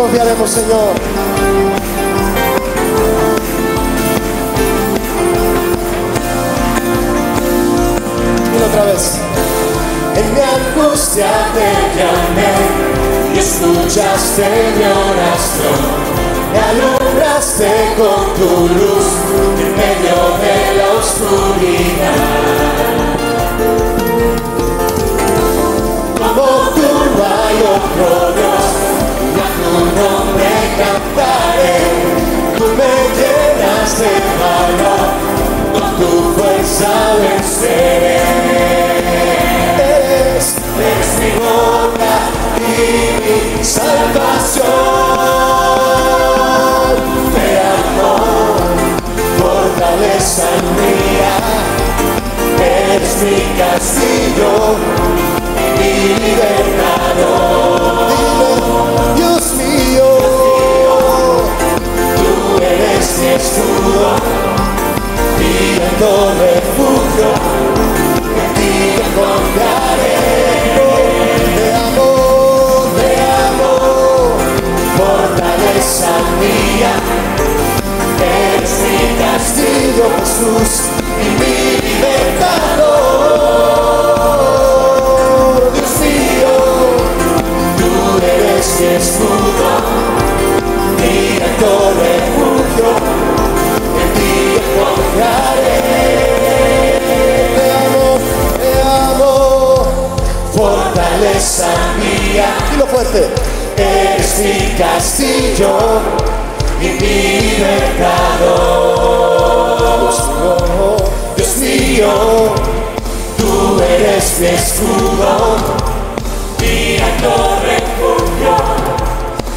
confiaremos, Señor. Dilo otra vez. En mi angustia te llamé y escuchaste mi oración. Me alumbraste con tu luz en medio de la oscuridad. Como tú no hay otro Tu nombre cantaré. Tú me llenas de valor, con tu fuerza venceré. Eres, eres mi roca y mi salvación. Te amo, fortaleza mía. Eres mi castillo mi libertador. Eres mi escudo, alto refugio, en ti yo confiaré. Te amo. Te amo, fortaleza mía, eres mi castillo, Jesús, y mi libertador. Dios mío, tú eres mi escudo, Dilo fuerte. Eres mi castillo y mi libertador. Dios mío, tú eres mi escudo, mi alto refugio,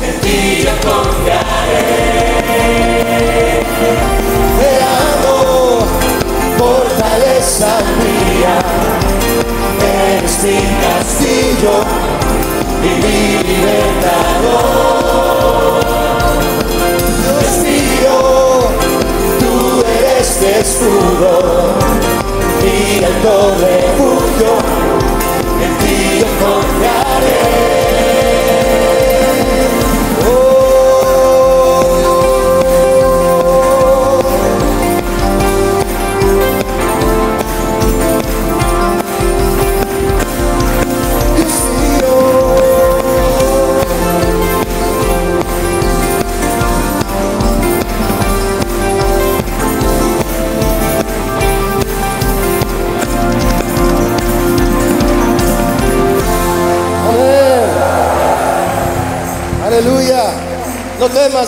en ti yo confiaré. Te amo, fortaleza mía, eres mi castillo y escudo, mi alto refugio, en ti yo confiaré.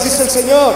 Dice el Señor.